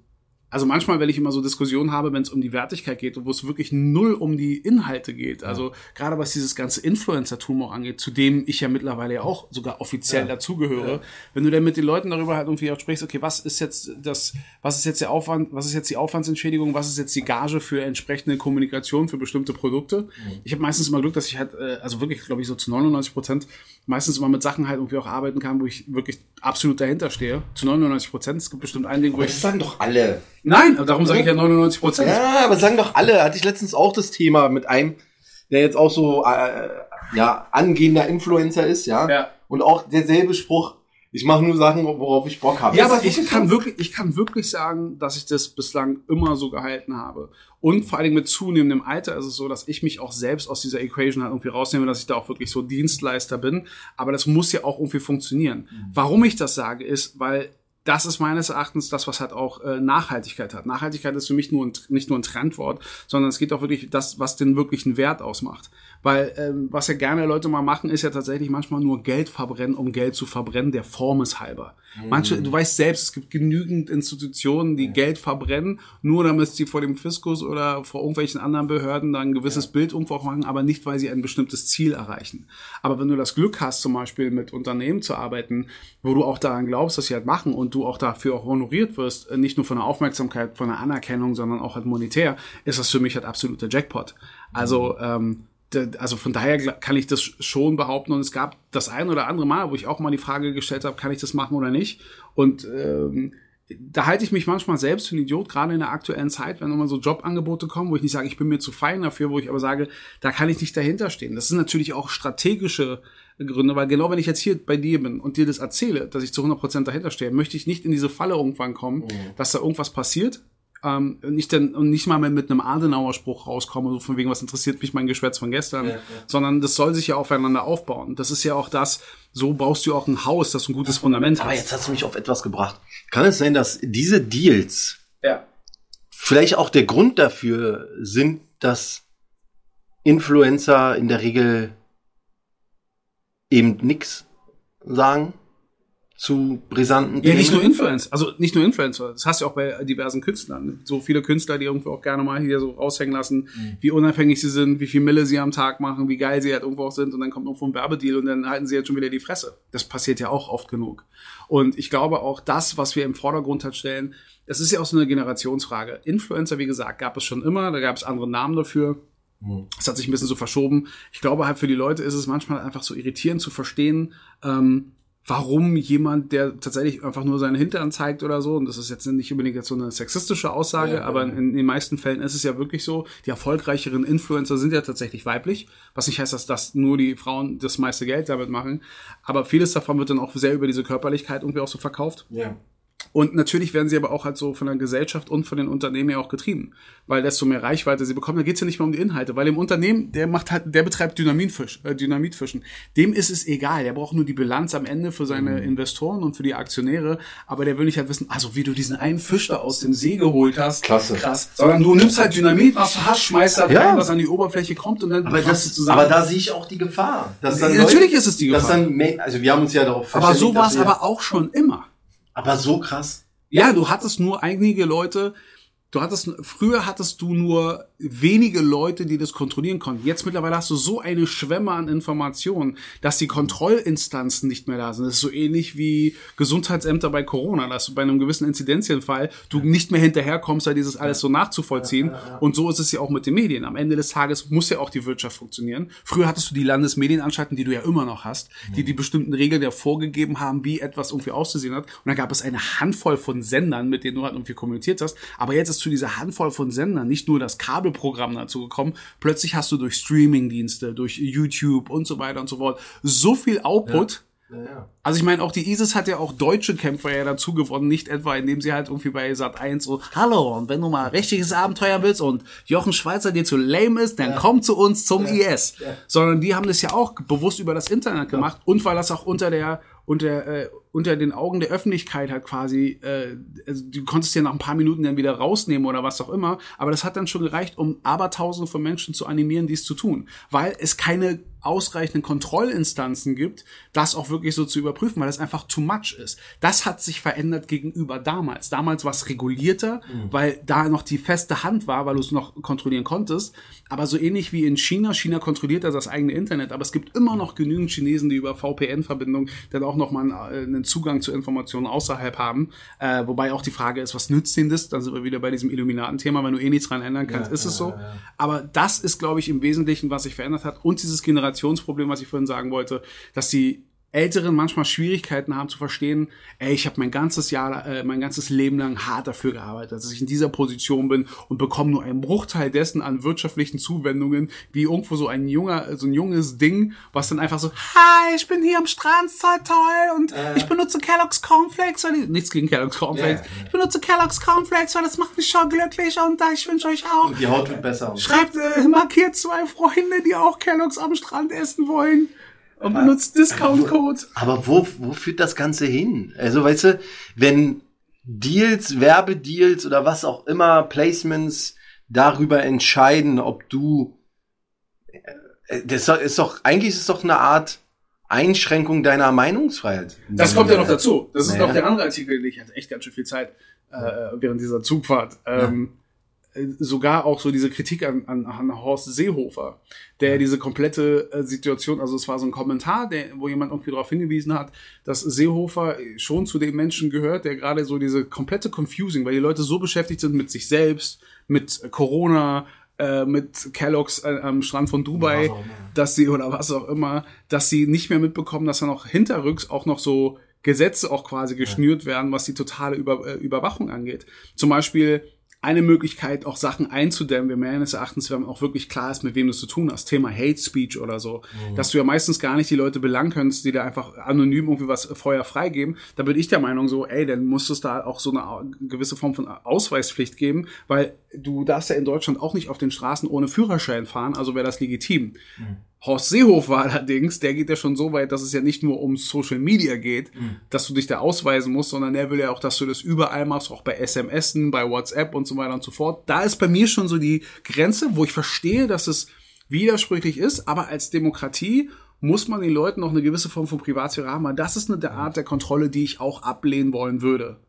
also manchmal, wenn ich immer so Diskussionen habe, wenn es um die Wertigkeit geht und wo es wirklich null um die Inhalte geht, also gerade was dieses ganze Influencer-Tum auch angeht, zu dem ich ja mittlerweile ja auch sogar offiziell dazugehöre, wenn du dann mit den Leuten darüber halt irgendwie auch sprichst, okay, was ist jetzt das, was ist jetzt der Aufwand, was ist jetzt die Aufwandsentschädigung, was ist jetzt die Gage für entsprechende Kommunikation für bestimmte Produkte? Ich habe meistens immer Glück, dass ich halt, äh, also wirklich, glaube ich, so zu 99 Prozent meistens immer mit Sachen halt irgendwie auch arbeiten kann, wo ich wirklich absolut dahinter stehe. Zu 99 Prozent. Es gibt bestimmt ein Ding, wo ich das sagen doch alle. Nein, darum sage ich ja 99 Prozent. Ja, aber sagen doch alle. Hatte ich letztens auch das Thema mit einem, der jetzt auch so äh, ja angehender Influencer ist, ja. Ja. Und auch derselbe Spruch. Ich mache nur Sachen, worauf ich Bock habe. Ja, aber ich kann wirklich, ich kann wirklich sagen, dass ich das bislang immer so gehalten habe. Und vor allen Dingen mit zunehmendem Alter ist es so, dass ich mich auch selbst aus dieser Equation halt irgendwie rausnehme, dass ich da auch wirklich so Dienstleister bin. Aber das muss ja auch irgendwie funktionieren. Warum ich das sage, ist, weil das ist meines Erachtens das, was halt auch äh, Nachhaltigkeit hat. Nachhaltigkeit ist für mich nur ein, nicht nur ein Trendwort, sondern es geht auch wirklich das, was den wirklichen Wert ausmacht. Weil ähm, was ja gerne Leute mal machen, ist ja tatsächlich manchmal nur Geld verbrennen, um Geld zu verbrennen, der Formes halber. Manche, du weißt selbst, es gibt genügend Institutionen, die Geld verbrennen, nur damit sie vor dem Fiskus oder vor irgendwelchen anderen Behörden dann ein gewisses Bild irgendwo auch machen, aber nicht, weil sie ein bestimmtes Ziel erreichen. Aber wenn du das Glück hast, zum Beispiel mit Unternehmen zu arbeiten, wo du auch daran glaubst, dass sie halt machen und du auch dafür auch honoriert wirst, äh, nicht nur von der Aufmerksamkeit, von der Anerkennung, sondern auch halt monetär, ist das für mich halt absoluter Jackpot. Also, ähm, d- also von daher kann ich das schon behaupten und es gab das ein oder andere Mal, wo ich auch mal die Frage gestellt habe, kann ich das machen oder nicht? Und ähm, da halte ich mich manchmal selbst für einen Idiot, gerade in der aktuellen Zeit, wenn immer so Jobangebote kommen, wo ich nicht sage, ich bin mir zu fein dafür, wo ich aber sage, da kann ich nicht dahinter stehen. Das sind natürlich auch strategische Gründe, weil genau wenn ich jetzt hier bei dir bin und dir das erzähle, dass ich zu 100% dahinter stehe, möchte ich nicht in diese Falle irgendwann kommen, dass da irgendwas passiert, ähm, und nicht denn, und nicht mal mehr mit einem Adenauer-Spruch rauskomme, so von wegen, was interessiert mich mein Geschwätz von gestern, sondern das soll sich ja aufeinander aufbauen. Das ist ja auch das, so baust du auch ein Haus, das ein gutes Fundament Aber hat. jetzt hast du mich auf etwas gebracht. Kann es sein, dass diese Deals Ja. vielleicht auch der Grund dafür sind, dass Influencer in der Regel eben nix sagen zu brisanten Ja, nicht nur Themen? Influencer, also nicht nur Influencer, das hast du auch bei diversen Künstlern. So viele Künstler, die irgendwo auch gerne mal hier so raushängen lassen, wie unabhängig sie sind, wie viel Mille sie am Tag machen, wie geil sie halt irgendwo auch sind und dann kommt irgendwo ein Werbedeal und dann halten sie jetzt schon wieder die Fresse. Das passiert ja auch oft genug. Und ich glaube auch das, was wir im Vordergrund halt stellen, das ist ja auch so eine Generationsfrage. Influencer, wie gesagt, gab es schon immer, da gab es andere Namen dafür. Es hat sich ein bisschen so verschoben. Ich glaube halt für die Leute ist es manchmal einfach so irritierend zu verstehen, ähm, warum jemand, der tatsächlich einfach nur seinen Hintern zeigt oder so, und das ist jetzt nicht unbedingt jetzt so eine sexistische Aussage, Ja, aber in, in den meisten Fällen ist es ja wirklich so, die erfolgreicheren Influencer sind ja tatsächlich weiblich, was nicht heißt, dass das nur die Frauen das meiste Geld damit machen, aber vieles davon wird dann auch sehr über diese Körperlichkeit irgendwie auch so verkauft. Ja. Und natürlich werden sie aber auch halt so von der Gesellschaft und von den Unternehmen ja auch getrieben. Weil desto mehr Reichweite sie bekommen, da geht's ja nicht mehr um die Inhalte. Weil im Unternehmen, der macht halt, der betreibt Dynamitfisch, äh, Dynamitfischen. Dem ist es egal. Der braucht nur die Bilanz am Ende für seine Investoren und für die Aktionäre. Aber der will nicht halt wissen, also wie du diesen einen Fisch da aus dem See geholt hast. Klasse. Krass. Sondern du nimmst halt Dynamit, was du hast, schmeißt da Ja. rein, was an die Oberfläche kommt und dann Aber, das, zusammen. aber da sehe ich auch die Gefahr. Dass dann natürlich Leute- ist es die dass Gefahr. Dann, me- also wir haben uns ja darauf aber so verständigt, war dass es aber auch schon immer. Aber so krass. Ja, du hattest nur einige Leute, du hattest, früher hattest du nur wenige Leute, die das kontrollieren konnten. Jetzt mittlerweile hast du so eine Schwemme an Informationen, dass die Kontrollinstanzen nicht mehr da sind. Das ist so ähnlich wie Gesundheitsämter bei Corona, dass du bei einem gewissen Inzidenzienfall du nicht mehr hinterherkommst, da dieses alles so nachzuvollziehen. Und so ist es ja auch mit den Medien. Am Ende des Tages muss ja auch die Wirtschaft funktionieren. Früher hattest du die Landesmedienanstalten, die du ja immer noch hast, die die bestimmten Regeln ja vorgegeben haben, wie etwas irgendwie auszusehen hat. Und dann gab es eine Handvoll von Sendern, mit denen du halt irgendwie kommuniziert hast. Aber jetzt ist zu dieser Handvoll von Sendern nicht nur das Kabelprogramm dazu gekommen, plötzlich hast du durch Streamingdienste, durch YouTube und so weiter und so fort so viel Output. Ja, ja. Also ich meine, auch die ISIS hat ja auch deutsche Kämpfer ja dazu gewonnen, nicht etwa indem sie halt irgendwie bei Sat 1 so, hallo, und wenn du mal richtiges Abenteuer willst und Jochen Schweizer dir zu lame ist, dann komm zu uns zum IS. Sondern die haben das ja auch bewusst über das Internet gemacht und weil das auch unter der unter, äh, unter den Augen der Öffentlichkeit halt quasi, äh, also du konntest ja nach ein paar Minuten dann wieder rausnehmen oder was auch immer, aber das hat dann schon gereicht, um abertausende von Menschen zu animieren, dies zu tun, weil es keine ausreichenden Kontrollinstanzen gibt, das auch wirklich so zu überprüfen, weil das einfach too much ist. Das hat sich verändert gegenüber damals. Damals war es regulierter, weil da noch die feste Hand war, weil du es noch kontrollieren konntest. Aber so ähnlich wie in China, China kontrolliert ja das eigene Internet, aber es gibt immer noch genügend Chinesen, die über VPN-Verbindung dann auch nochmal einen Zugang zu Informationen außerhalb haben. Äh, wobei auch die Frage ist, was nützt denen das? Dann sind wir wieder bei diesem Illuminaten-Thema, wenn du eh nichts dran ändern kannst, Ja, ist es so. ja. Aber das ist, glaube ich, im Wesentlichen, was sich verändert hat. Und dieses Generationsproblem, was ich vorhin sagen wollte, dass die Älteren manchmal Schwierigkeiten haben zu verstehen, ey, ich habe mein ganzes Jahr, äh, mein ganzes Leben lang hart dafür gearbeitet, dass ich in dieser Position bin und bekomme nur einen Bruchteil dessen an wirtschaftlichen Zuwendungen, wie irgendwo so ein junger, so ein junges Ding, was dann einfach so, hi, ich bin hier am Strand, ist toll, toll und ich benutze Kellogg's Cornflakes, weil die, nichts gegen Kellogg's Cornflakes, ja. ich benutze Kellogg's Cornflakes, weil das macht mich schon glücklich und äh, ich wünsche euch auch Und die Haut wird besser. Schreibt, äh, markiert zwei Freunde, die auch Kelloggs am Strand essen wollen. Und benutzt Discount-Code. Aber wo, wo führt das Ganze hin? Also, weißt du, wenn Deals, Werbedeals oder was auch immer, Placements darüber entscheiden, ob du, äh, das ist doch, eigentlich ist es doch eine Art Einschränkung deiner Meinungsfreiheit. Das kommt ja noch dazu. Das ist Naja. noch der andere Artikel. Ich hatte echt ganz schön viel Zeit äh, während dieser Zugfahrt. Ähm, äh, Sogar auch so diese Kritik an, an, an Horst Seehofer, der diese komplette äh, Situation, also es war so ein Kommentar, der, wo jemand irgendwie darauf hingewiesen hat, dass Seehofer schon zu den Menschen gehört, der gerade so diese komplette Confusing, weil die Leute so beschäftigt sind mit sich selbst, mit Corona, äh, mit Kellogg's äh, am Strand von Dubai, immer. dass sie oder was auch immer, dass sie nicht mehr mitbekommen, dass da noch hinterrücks auch noch so Gesetze auch quasi geschnürt werden, was die totale Über, äh, Überwachung angeht. Zum Beispiel eine Möglichkeit, auch Sachen einzudämmen, wir meines Erachtens, wenn auch wirklich klar ist, mit wem du es zu tun hast, Thema Hate Speech oder so, dass du ja meistens gar nicht die Leute belangen kannst, die da einfach anonym irgendwie was Feuer freigeben, da bin ich der Meinung so, ey, dann muss es da auch so eine gewisse Form von Ausweispflicht geben, weil du darfst ja in Deutschland auch nicht auf den Straßen ohne Führerschein fahren, also wäre das legitim. Horst Seehofer allerdings, der geht ja schon so weit, dass es ja nicht nur um Social Media geht, dass du dich da ausweisen musst, sondern er will ja auch, dass du das überall machst, auch bei SMSen, bei WhatsApp und so weiter und so fort. Da ist bei mir schon so die Grenze, wo ich verstehe, dass es widersprüchlich ist, aber als Demokratie muss man den Leuten noch eine gewisse Form von Privatsphäre haben, weil das ist eine der Art der Kontrolle, die ich auch ablehnen wollen würde.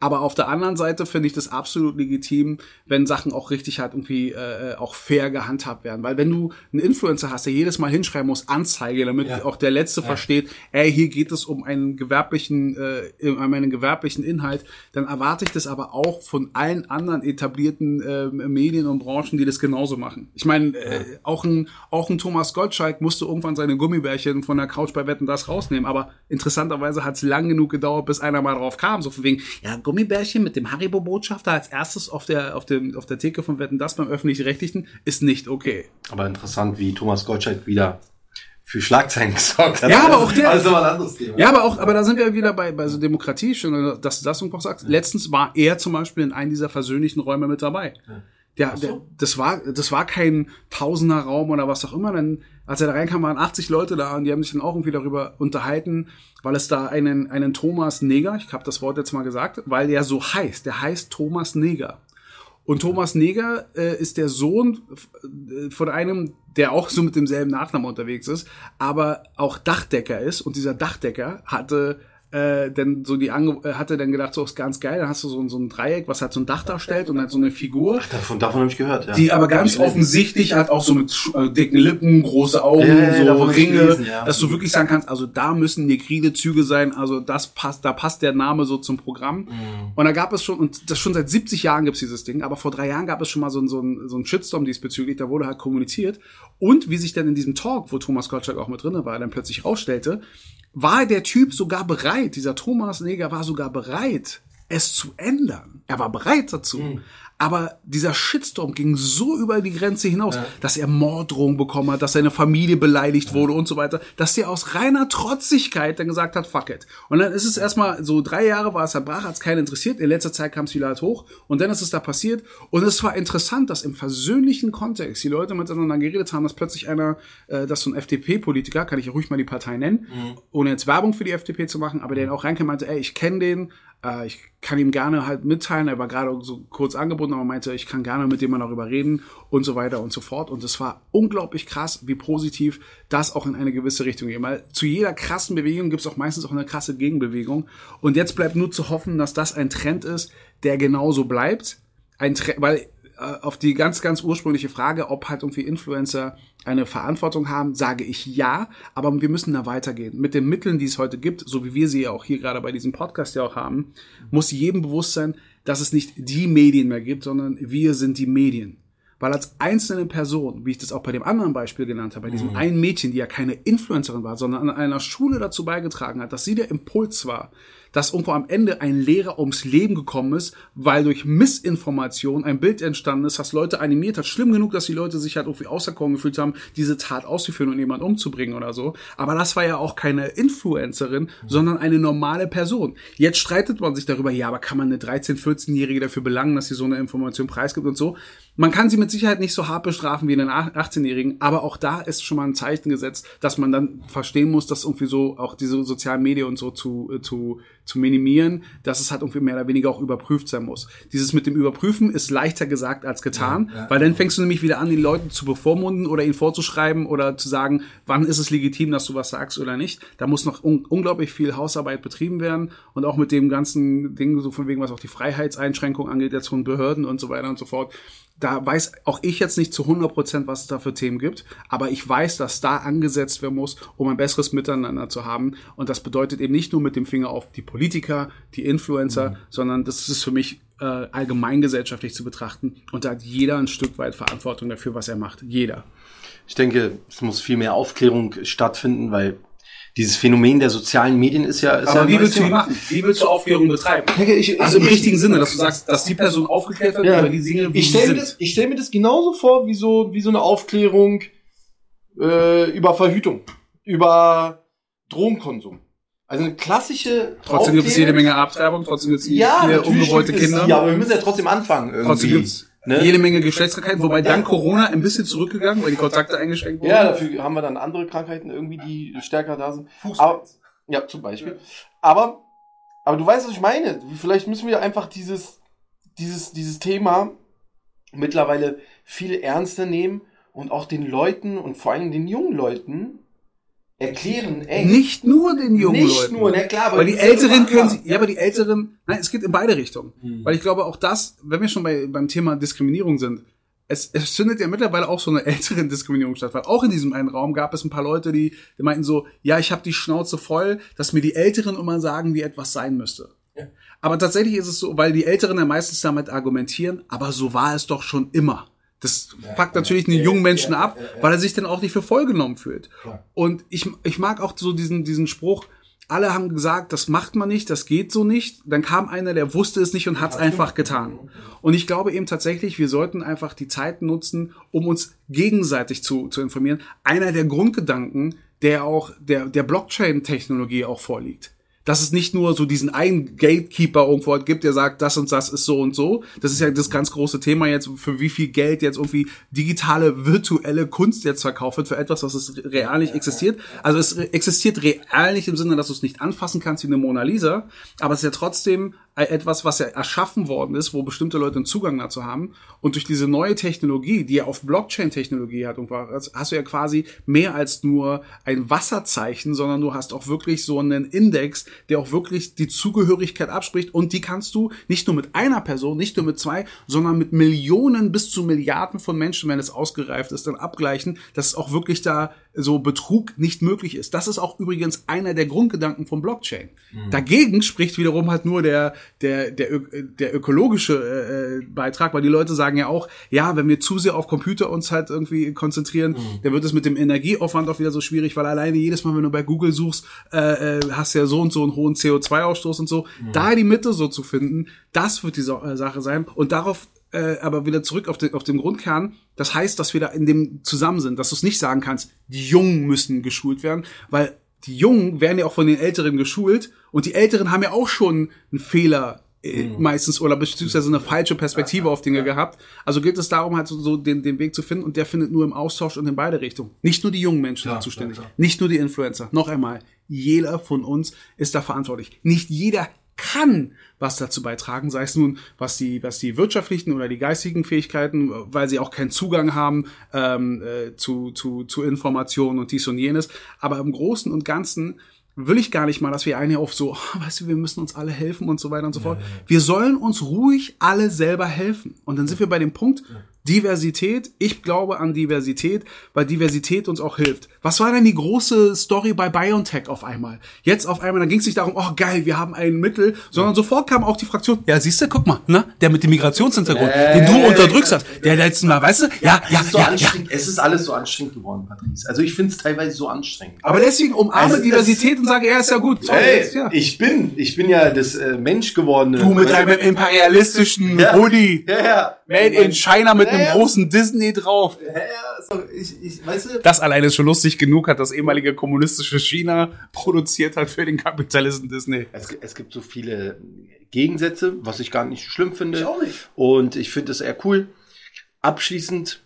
Aber auf der anderen Seite finde ich das absolut legitim, wenn Sachen auch richtig halt irgendwie äh, auch fair gehandhabt werden. Weil wenn du einen Influencer hast, der jedes Mal hinschreiben muss, Anzeige, damit Ja. auch der Letzte versteht, ey, hier geht es um einen gewerblichen, äh, um einen gewerblichen Inhalt, dann erwarte ich das aber auch von allen anderen etablierten äh, Medien und Branchen, die das genauso machen. Ich meine, äh, auch ein auch ein Thomas Gottschalk musste irgendwann seine Gummibärchen von der Couch bei Wetten das rausnehmen, aber interessanterweise hat es lang genug gedauert, bis einer mal drauf kam, so von wegen, ja, Gummibärchen mit dem Haribo-Botschafter als erstes auf der, auf dem, auf der Theke von Wetten das beim Öffentlich-Rechtlichen ist nicht okay. Aber interessant, wie Thomas Gottschalk wieder für Schlagzeilen gesorgt hat. Ja, aber auch der- Also mal anderes Thema. Ja, aber auch, aber da sind wir wieder bei, bei so Demokratie, schon, dass du das noch sagst. Letztens war er zum Beispiel in einem dieser versöhnlichen Räume mit dabei. Der, der, das war, das war kein Tausenderraum oder was auch immer. Denn als er da reinkam, waren 80 Leute da und die haben sich dann auch irgendwie darüber unterhalten, weil es da einen, einen Thomas Neger, ich habe das Wort jetzt mal gesagt, weil der so heißt. Der heißt Thomas Neger. Und Thomas Neger äh, ist der Sohn äh, von einem, der auch so mit demselben Nachnamen unterwegs ist, aber auch Dachdecker ist. Und dieser Dachdecker hatte äh, dann so die Ange äh, hatte dann gedacht, so ist ganz geil, dann hast du so, ein- so ein Dreieck, was halt so ein Dach darstellt und dann so eine Figur. Davon, davon habe ich gehört, ja. Die aber ganz offensichtlich hat auch so mit äh, dicken Lippen, große Augen, Ja, so Ringe, gelesen, ja. dass du wirklich sagen kannst, also da müssen negride Züge sein, also das passt, da passt der Name so zum Programm. Und da gab es schon, und das schon seit 70 Jahren gibt's dieses Ding, aber vor drei Jahren gab es schon mal so, ein- so, ein, so ein Shitstorm diesbezüglich, da wurde halt kommuniziert. Und wie sich dann in diesem Talk, wo Thomas Gottschalk auch mit drinne war, dann plötzlich rausstellte, war der Typ sogar bereit, dieser Thomas Neger war sogar bereit, es zu ändern. Er war bereit dazu. Aber dieser Shitstorm ging so über die Grenze hinaus, dass er Morddrohungen bekommen hat, dass seine Familie beleidigt wurde und so weiter, dass er aus reiner Trotzigkeit dann gesagt hat, fuck it. Und dann ist es erstmal so drei Jahre war es erbrach, hat es keinen interessiert. In letzter Zeit kam es wieder halt hoch und dann ist es da passiert. Und es war interessant, dass im versöhnlichen Kontext die Leute miteinander geredet haben, dass plötzlich einer, äh, dass so ein FDP-Politiker, kann ich ja ruhig mal die Partei nennen, ohne jetzt Werbung für die FDP zu machen, aber der dann auch reinkam meinte, ey, ich kenne den, äh, ich kann ihm gerne halt mitteilen, er war gerade so kurz angebunden, aber meinte, ich kann gerne mit dem mal darüber reden und so weiter und so fort. Und es war unglaublich krass, wie positiv das auch in eine gewisse Richtung geht. Weil zu jeder krassen Bewegung gibt es auch meistens auch eine krasse Gegenbewegung. Und jetzt bleibt nur zu hoffen, dass das ein Trend ist, der genauso bleibt. Ein Trend, weil auf die ganz, ganz ursprüngliche Frage, ob halt irgendwie Influencer eine Verantwortung haben, sage ich ja, aber wir müssen da weitergehen. Mit den Mitteln, die es heute gibt, so wie wir sie ja auch hier gerade bei diesem Podcast ja auch haben, muss jedem bewusst sein, dass es nicht die Medien mehr gibt, sondern wir sind die Medien. Weil als einzelne Person, wie ich das auch bei dem anderen Beispiel genannt habe, bei diesem einen Mädchen, die ja keine Influencerin war, sondern an einer Schule dazu beigetragen hat, dass sie der Impuls war, dass irgendwo am Ende ein Lehrer ums Leben gekommen ist, weil durch Missinformation ein Bild entstanden ist, das Leute animiert hat. Schlimm genug, dass die Leute sich halt irgendwie auserkoren gefühlt haben, diese Tat auszuführen und jemanden umzubringen oder so. Aber das war ja auch keine Influencerin, sondern eine normale Person. Jetzt streitet man sich darüber, ja, aber kann man eine 13-, 14-Jährige dafür belangen, dass sie so eine Information preisgibt und so. Man kann sie mit Sicherheit nicht so hart bestrafen wie einen 18-Jährigen, aber auch da ist schon mal ein Zeichen gesetzt, dass man dann verstehen muss, dass irgendwie so auch diese sozialen Medien und so zu, äh, zu, zu minimieren, dass es halt irgendwie mehr oder weniger auch überprüft sein muss. Dieses mit dem Überprüfen ist leichter gesagt als getan, weil dann fängst du nämlich wieder an, den Leuten zu bevormunden oder ihnen vorzuschreiben oder zu sagen, wann ist es legitim, dass du was sagst oder nicht. Da muss noch un unglaublich viel Hausarbeit betrieben werden und auch mit dem ganzen Ding, so von wegen, was auch die Freiheitseinschränkung angeht, jetzt von Behörden und so weiter und so fort da weiß auch ich jetzt nicht zu 100 Prozent, was es da für Themen gibt, aber ich weiß, dass da angesetzt werden muss, um ein besseres Miteinander zu haben. Und das bedeutet eben nicht nur mit dem Finger auf die Politiker, die Influencer, sondern das ist für mich äh, allgemeingesellschaftlich zu betrachten. Und da hat jeder ein Stück weit Verantwortung dafür, was er macht. Jeder. Ich denke, es muss viel mehr Aufklärung stattfinden, weil dieses Phänomen der sozialen Medien ist ja, ist ja Aber ein wie willst du machen? Wie willst du Aufklärung betreiben? Ich, Also im richtigen Sinne, dass du sagst, dass die Person aufgeklärt wird Ja. über die Dinge, wie ich sie stelle mir, sind. das- ich stell mir das genauso vor, wie so, wie so eine Aufklärung äh, über Verhütung, über Drogenkonsum. Also eine klassische Trotzdem gibt es jede Menge Abtreibung, trotzdem gibt es ja, gibt es- Kinder. Ja, aber wir müssen ja trotzdem anfangen irgendwie. Trotzdem gibt's ne? jede Menge Geschlechtskrankheiten, wobei dank Corona ein bisschen zurückgegangen, weil die Kontakte eingeschränkt wurden. Ja, dafür haben wir dann andere Krankheiten irgendwie, die stärker da sind. Aber, ja, zum Beispiel. Aber, aber du weißt, was ich meine. Vielleicht müssen wir einfach dieses, dieses, dieses Thema mittlerweile viel ernster nehmen und auch den Leuten und vor allem den jungen Leuten erklären, ey, Nicht nur den jungen nicht Leuten. nur, ne, klar, aber Weil die ja Älteren können sie, ja, aber die Älteren, nein, es geht in beide Richtungen. Weil ich glaube auch das, wenn wir schon bei, beim Thema Diskriminierung sind, es, es findet ja mittlerweile auch so eine älteren Diskriminierung statt, weil auch in diesem einen Raum gab es ein paar Leute, die, die meinten so, ja, ich habe die Schnauze voll, dass mir die Älteren immer sagen, wie etwas sein müsste. Aber tatsächlich ist es so, weil die Älteren ja meistens damit argumentieren, aber so war es doch schon immer. Das fuckt natürlich den jungen Menschen ab, weil er sich dann auch nicht für voll genommen fühlt. Und ich, ich mag auch so diesen, diesen Spruch, alle haben gesagt, das macht man nicht, das geht so nicht. Dann kam einer, der wusste es nicht und hat es einfach getan. Und ich glaube eben tatsächlich, wir sollten einfach die Zeit nutzen, um uns gegenseitig zu, zu informieren. Einer der Grundgedanken, der auch der, der Blockchain-Technologie auch vorliegt dass es nicht nur so diesen einen Gatekeeper irgendwo gibt, der sagt, das und das ist so und so. Das ist ja das ganz große Thema jetzt, für wie viel Geld jetzt irgendwie digitale, virtuelle Kunst jetzt verkauft wird, für etwas, was es real nicht existiert. Also es existiert real nicht im Sinne, dass du es nicht anfassen kannst wie eine Mona Lisa, aber es ist ja trotzdem etwas, was ja erschaffen worden ist, wo bestimmte Leute einen Zugang dazu haben. Und durch diese neue Technologie, die ja auf Blockchain-Technologie hat, hast du ja quasi mehr als nur ein Wasserzeichen, sondern du hast auch wirklich so einen Index, der auch wirklich die Zugehörigkeit abspricht. Und die kannst du nicht nur mit einer Person, nicht nur mit zwei, sondern mit Millionen bis zu Milliarden von Menschen, wenn es ausgereift ist, dann abgleichen, dass auch wirklich da so Betrug nicht möglich ist. Das ist auch übrigens einer der Grundgedanken von Blockchain. Dagegen spricht wiederum halt nur der, der, der, der ökologische äh, äh, Beitrag, weil die Leute sagen ja auch, ja, wenn wir zu sehr auf Computer uns halt irgendwie konzentrieren, dann wird es mit dem Energieaufwand auch wieder so schwierig, weil alleine jedes Mal, wenn du bei Google suchst, äh, äh, hast ja so und so einen hohen CO2-Ausstoß und so. Da die Mitte so zu finden, das wird die äh, Sache sein. Und darauf äh, aber wieder zurück auf den, auf den Grundkern. Das heißt, dass wir da in dem zusammen sind, dass du es nicht sagen kannst, die Jungen müssen geschult werden, weil die Jungen werden ja auch von den Älteren geschult und die Älteren haben ja auch schon einen Fehler äh, meistens oder beziehungsweise eine falsche Perspektive auf Dinge gehabt. Also geht es darum, halt so, so den, den Weg zu finden und der findet nur im Austausch und in beide Richtungen. Nicht nur die jungen Menschen sind zuständig, nicht nur die Influencer. Noch einmal, jeder von uns ist da verantwortlich. Nicht jeder kann was dazu beitragen, sei es nun was die was die wirtschaftlichen oder die geistigen Fähigkeiten, weil sie auch keinen Zugang haben ähm, äh, zu, zu zu Informationen und dies und jenes. Aber im Großen und Ganzen will ich gar nicht mal, dass wir eine auf so, oh, weißt du, wir müssen uns alle helfen und so weiter und so fort. Wir sollen uns ruhig alle selber helfen. Und dann sind wir bei dem Punkt, Diversität. Ich glaube an Diversität, weil Diversität uns auch hilft. Was war denn die große Story bei BioNTech auf einmal? Jetzt auf einmal, da ging es nicht darum, oh geil, wir haben ein Mittel, sondern sofort kam auch die Fraktion, ja siehst du, guck mal, ne, der mit dem Migrationshintergrund, den du unterdrückst hast, der letzten Mal, weißt du, ja, Es ja, ist so ja, ja. Es ist alles so anstrengend geworden, Patrice. Also ich finde es teilweise so anstrengend. Aber deswegen umarme Also, Diversität und sage, ja, ist ja gut. So, Hey, jetzt, ja. ich bin, ich bin ja das äh, Mensch gewordene. Du mit deinem imperialistischen Ja. Hoodie. ja, ja. Made in China mit Ja, einem ja. großen Disney drauf. Ja, ja, so, ich, ich, weißt du, Das alleine ist schon lustig genug, hat das ehemalige kommunistische China produziert hat für den Kapitalisten Disney. es, es gibt so viele Gegensätze, was ich gar nicht schlimm finde. Ich auch nicht. Und ich finde es eher cool. Abschließend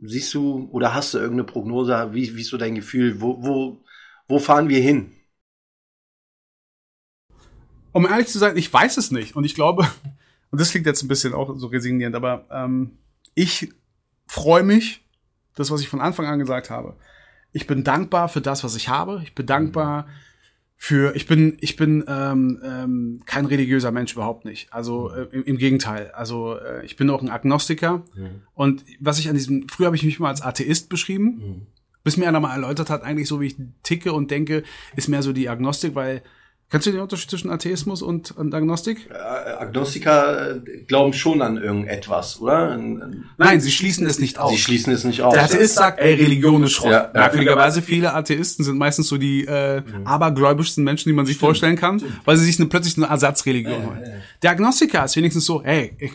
siehst du oder hast du irgendeine Prognose? Wie, wie ist so dein Gefühl? Wo, wo, wo fahren wir hin? Um ehrlich zu sein, ich weiß es nicht. Und ich glaube, und das klingt jetzt ein bisschen auch so resignierend, aber ähm, ich freue mich, das, was ich von Anfang an gesagt habe. Ich bin dankbar für das, was ich habe. Ich bin dankbar für, ich bin, ich bin ähm, ähm, kein religiöser Mensch überhaupt nicht. Also äh, im, im Gegenteil. Also äh, ich bin auch ein Agnostiker. Und was ich an diesem, früher habe ich mich mal als Atheist beschrieben, bis mir einer mal erläutert hat, eigentlich so wie ich ticke und denke, ist mehr so die Agnostik, weil Kennst du den Unterschied zwischen Atheismus und, und Agnostik? Äh, Agnostiker äh, glauben schon an irgendetwas, oder? An- Nein, sie schließen es nicht aus. Sie schließen es nicht aus. Der Atheist sagt, ey, Religion ist Schrott. Ja, ja. Merkwürdigerweise viele Atheisten sind meistens so die äh, abergläubischsten Menschen, die man sich vorstellen kann, weil sie sich eine, plötzlich eine Ersatzreligion holen. Der Agnostiker ist wenigstens so, ey, ich,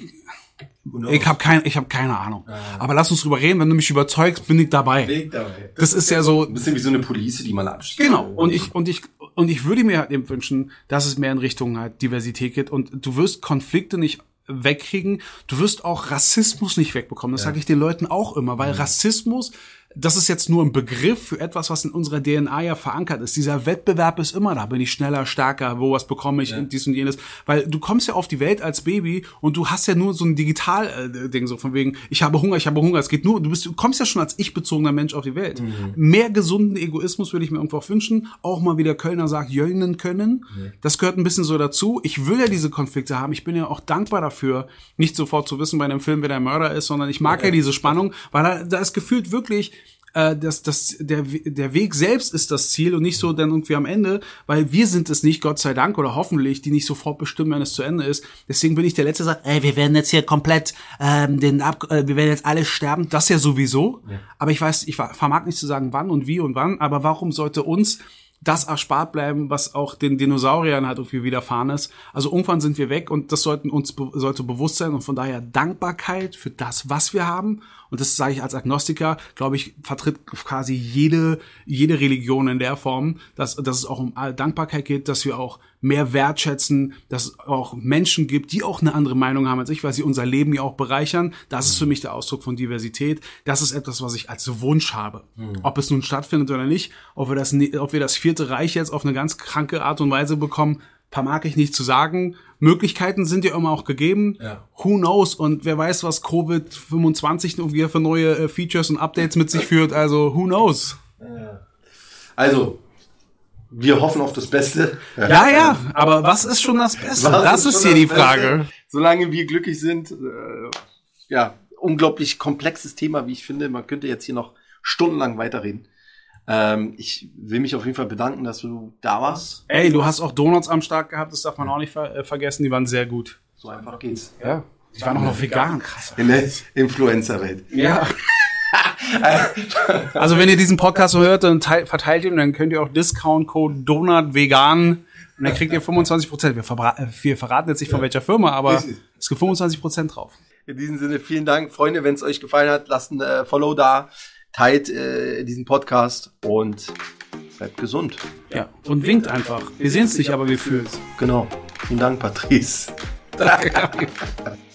ich habe kein, ich hab keine Ahnung. Aber lass uns drüber reden, wenn du mich überzeugst, bin ich dabei. Das ist ja so, Ein bisschen wie so eine Police, die man abschließt. Genau. Und ich, und ich, und ich würde mir halt eben wünschen, dass es mehr in Richtung halt Diversität geht und du wirst Konflikte nicht wegkriegen. Du wirst auch Rassismus nicht wegbekommen. Das sage ich den Leuten auch immer, weil Rassismus, das ist jetzt nur ein Begriff für etwas, was in unserer DNA ja verankert ist. Dieser Wettbewerb ist immer da. Bin ich schneller, stärker, wo was bekomme ich, und dies und jenes. Weil du kommst ja auf die Welt als Baby und du hast ja nur so ein Digital-Ding, so von wegen, ich habe Hunger, ich habe Hunger. Es geht nur, du bist, du kommst ja schon als ich-bezogener Mensch auf die Welt. Mehr gesunden Egoismus würde ich mir irgendwo auch wünschen. Auch mal, wie der Kölner sagt, jönen können. Das gehört ein bisschen so dazu. Ich will ja diese Konflikte haben. Ich bin ja auch dankbar dafür, nicht sofort zu wissen bei einem Film, wer der Mörder ist, sondern ich mag ja, diese Spannung, weil da, da ist gefühlt wirklich, äh, das, das, der, der Weg selbst ist das Ziel und nicht so dann irgendwie am Ende, weil wir sind es nicht, Gott sei Dank oder hoffentlich, die nicht sofort bestimmen, wenn es zu Ende ist. Deswegen bin ich der Letzte, der sagt, ey, wir werden jetzt hier komplett, ähm, den Ab äh, wir werden jetzt alle sterben. Das ja sowieso. Aber ich weiß, ich vermag nicht zu sagen, wann und wie und wann, aber warum sollte uns das erspart bleiben, was auch den Dinosauriern halt irgendwie widerfahren ist. Also irgendwann sind wir weg und das sollten uns sollte bewusst sein und von daher Dankbarkeit für das, was wir haben. Und das sage ich als Agnostiker, glaube ich, vertritt quasi jede, jede Religion in der Form, dass, dass es auch um Dankbarkeit geht, dass wir auch mehr wertschätzen, dass es auch Menschen gibt, die auch eine andere Meinung haben als ich, weil sie unser Leben ja auch bereichern. Das ist für mich der Ausdruck von Diversität. Das ist etwas, was ich als Wunsch habe. Ob es nun stattfindet oder nicht, ob wir das, ob wir das vierte Reich jetzt auf eine ganz kranke Art und Weise bekommen, vermag ich nicht zu sagen. Möglichkeiten sind ja immer auch gegeben. Who knows? Und wer weiß, was Covid-25 noch wieder für neue äh, Features und Updates mit sich führt. Also, who knows? Also, wir hoffen auf das Beste. Ja, ja, aber was ist schon das Beste? Was das ist schon hier die das Beste? Frage. Solange wir glücklich sind, äh, ja, unglaublich komplexes Thema, wie ich finde. Man könnte jetzt hier noch stundenlang weiterreden. Ähm, ich will mich auf jeden Fall bedanken, dass du da warst. Ey, du hast auch Donuts am Start gehabt, das darf man auch nicht ver äh, vergessen, die waren sehr gut. So einfach geht's. Ja. Die waren auch noch vegan, krass. In der Influencer-Welt. Ja. also wenn ihr diesen Podcast so hört, dann teil- verteilt ihn, dann könnt ihr auch Discount-Code Donut vegan und dann kriegt ihr 25 Prozent. Wir, äh, wir verraten jetzt nicht von welcher Firma, aber es gibt 25 Prozent drauf. In diesem Sinne, vielen Dank, Freunde. Wenn es euch gefallen hat, lasst ein äh, Follow da, teilt äh, diesen Podcast und bleibt gesund. Ja. Und winkt einfach. Wir sehen es nicht, aber wir fühlen es. Genau. Vielen Dank, Patrice. Danke.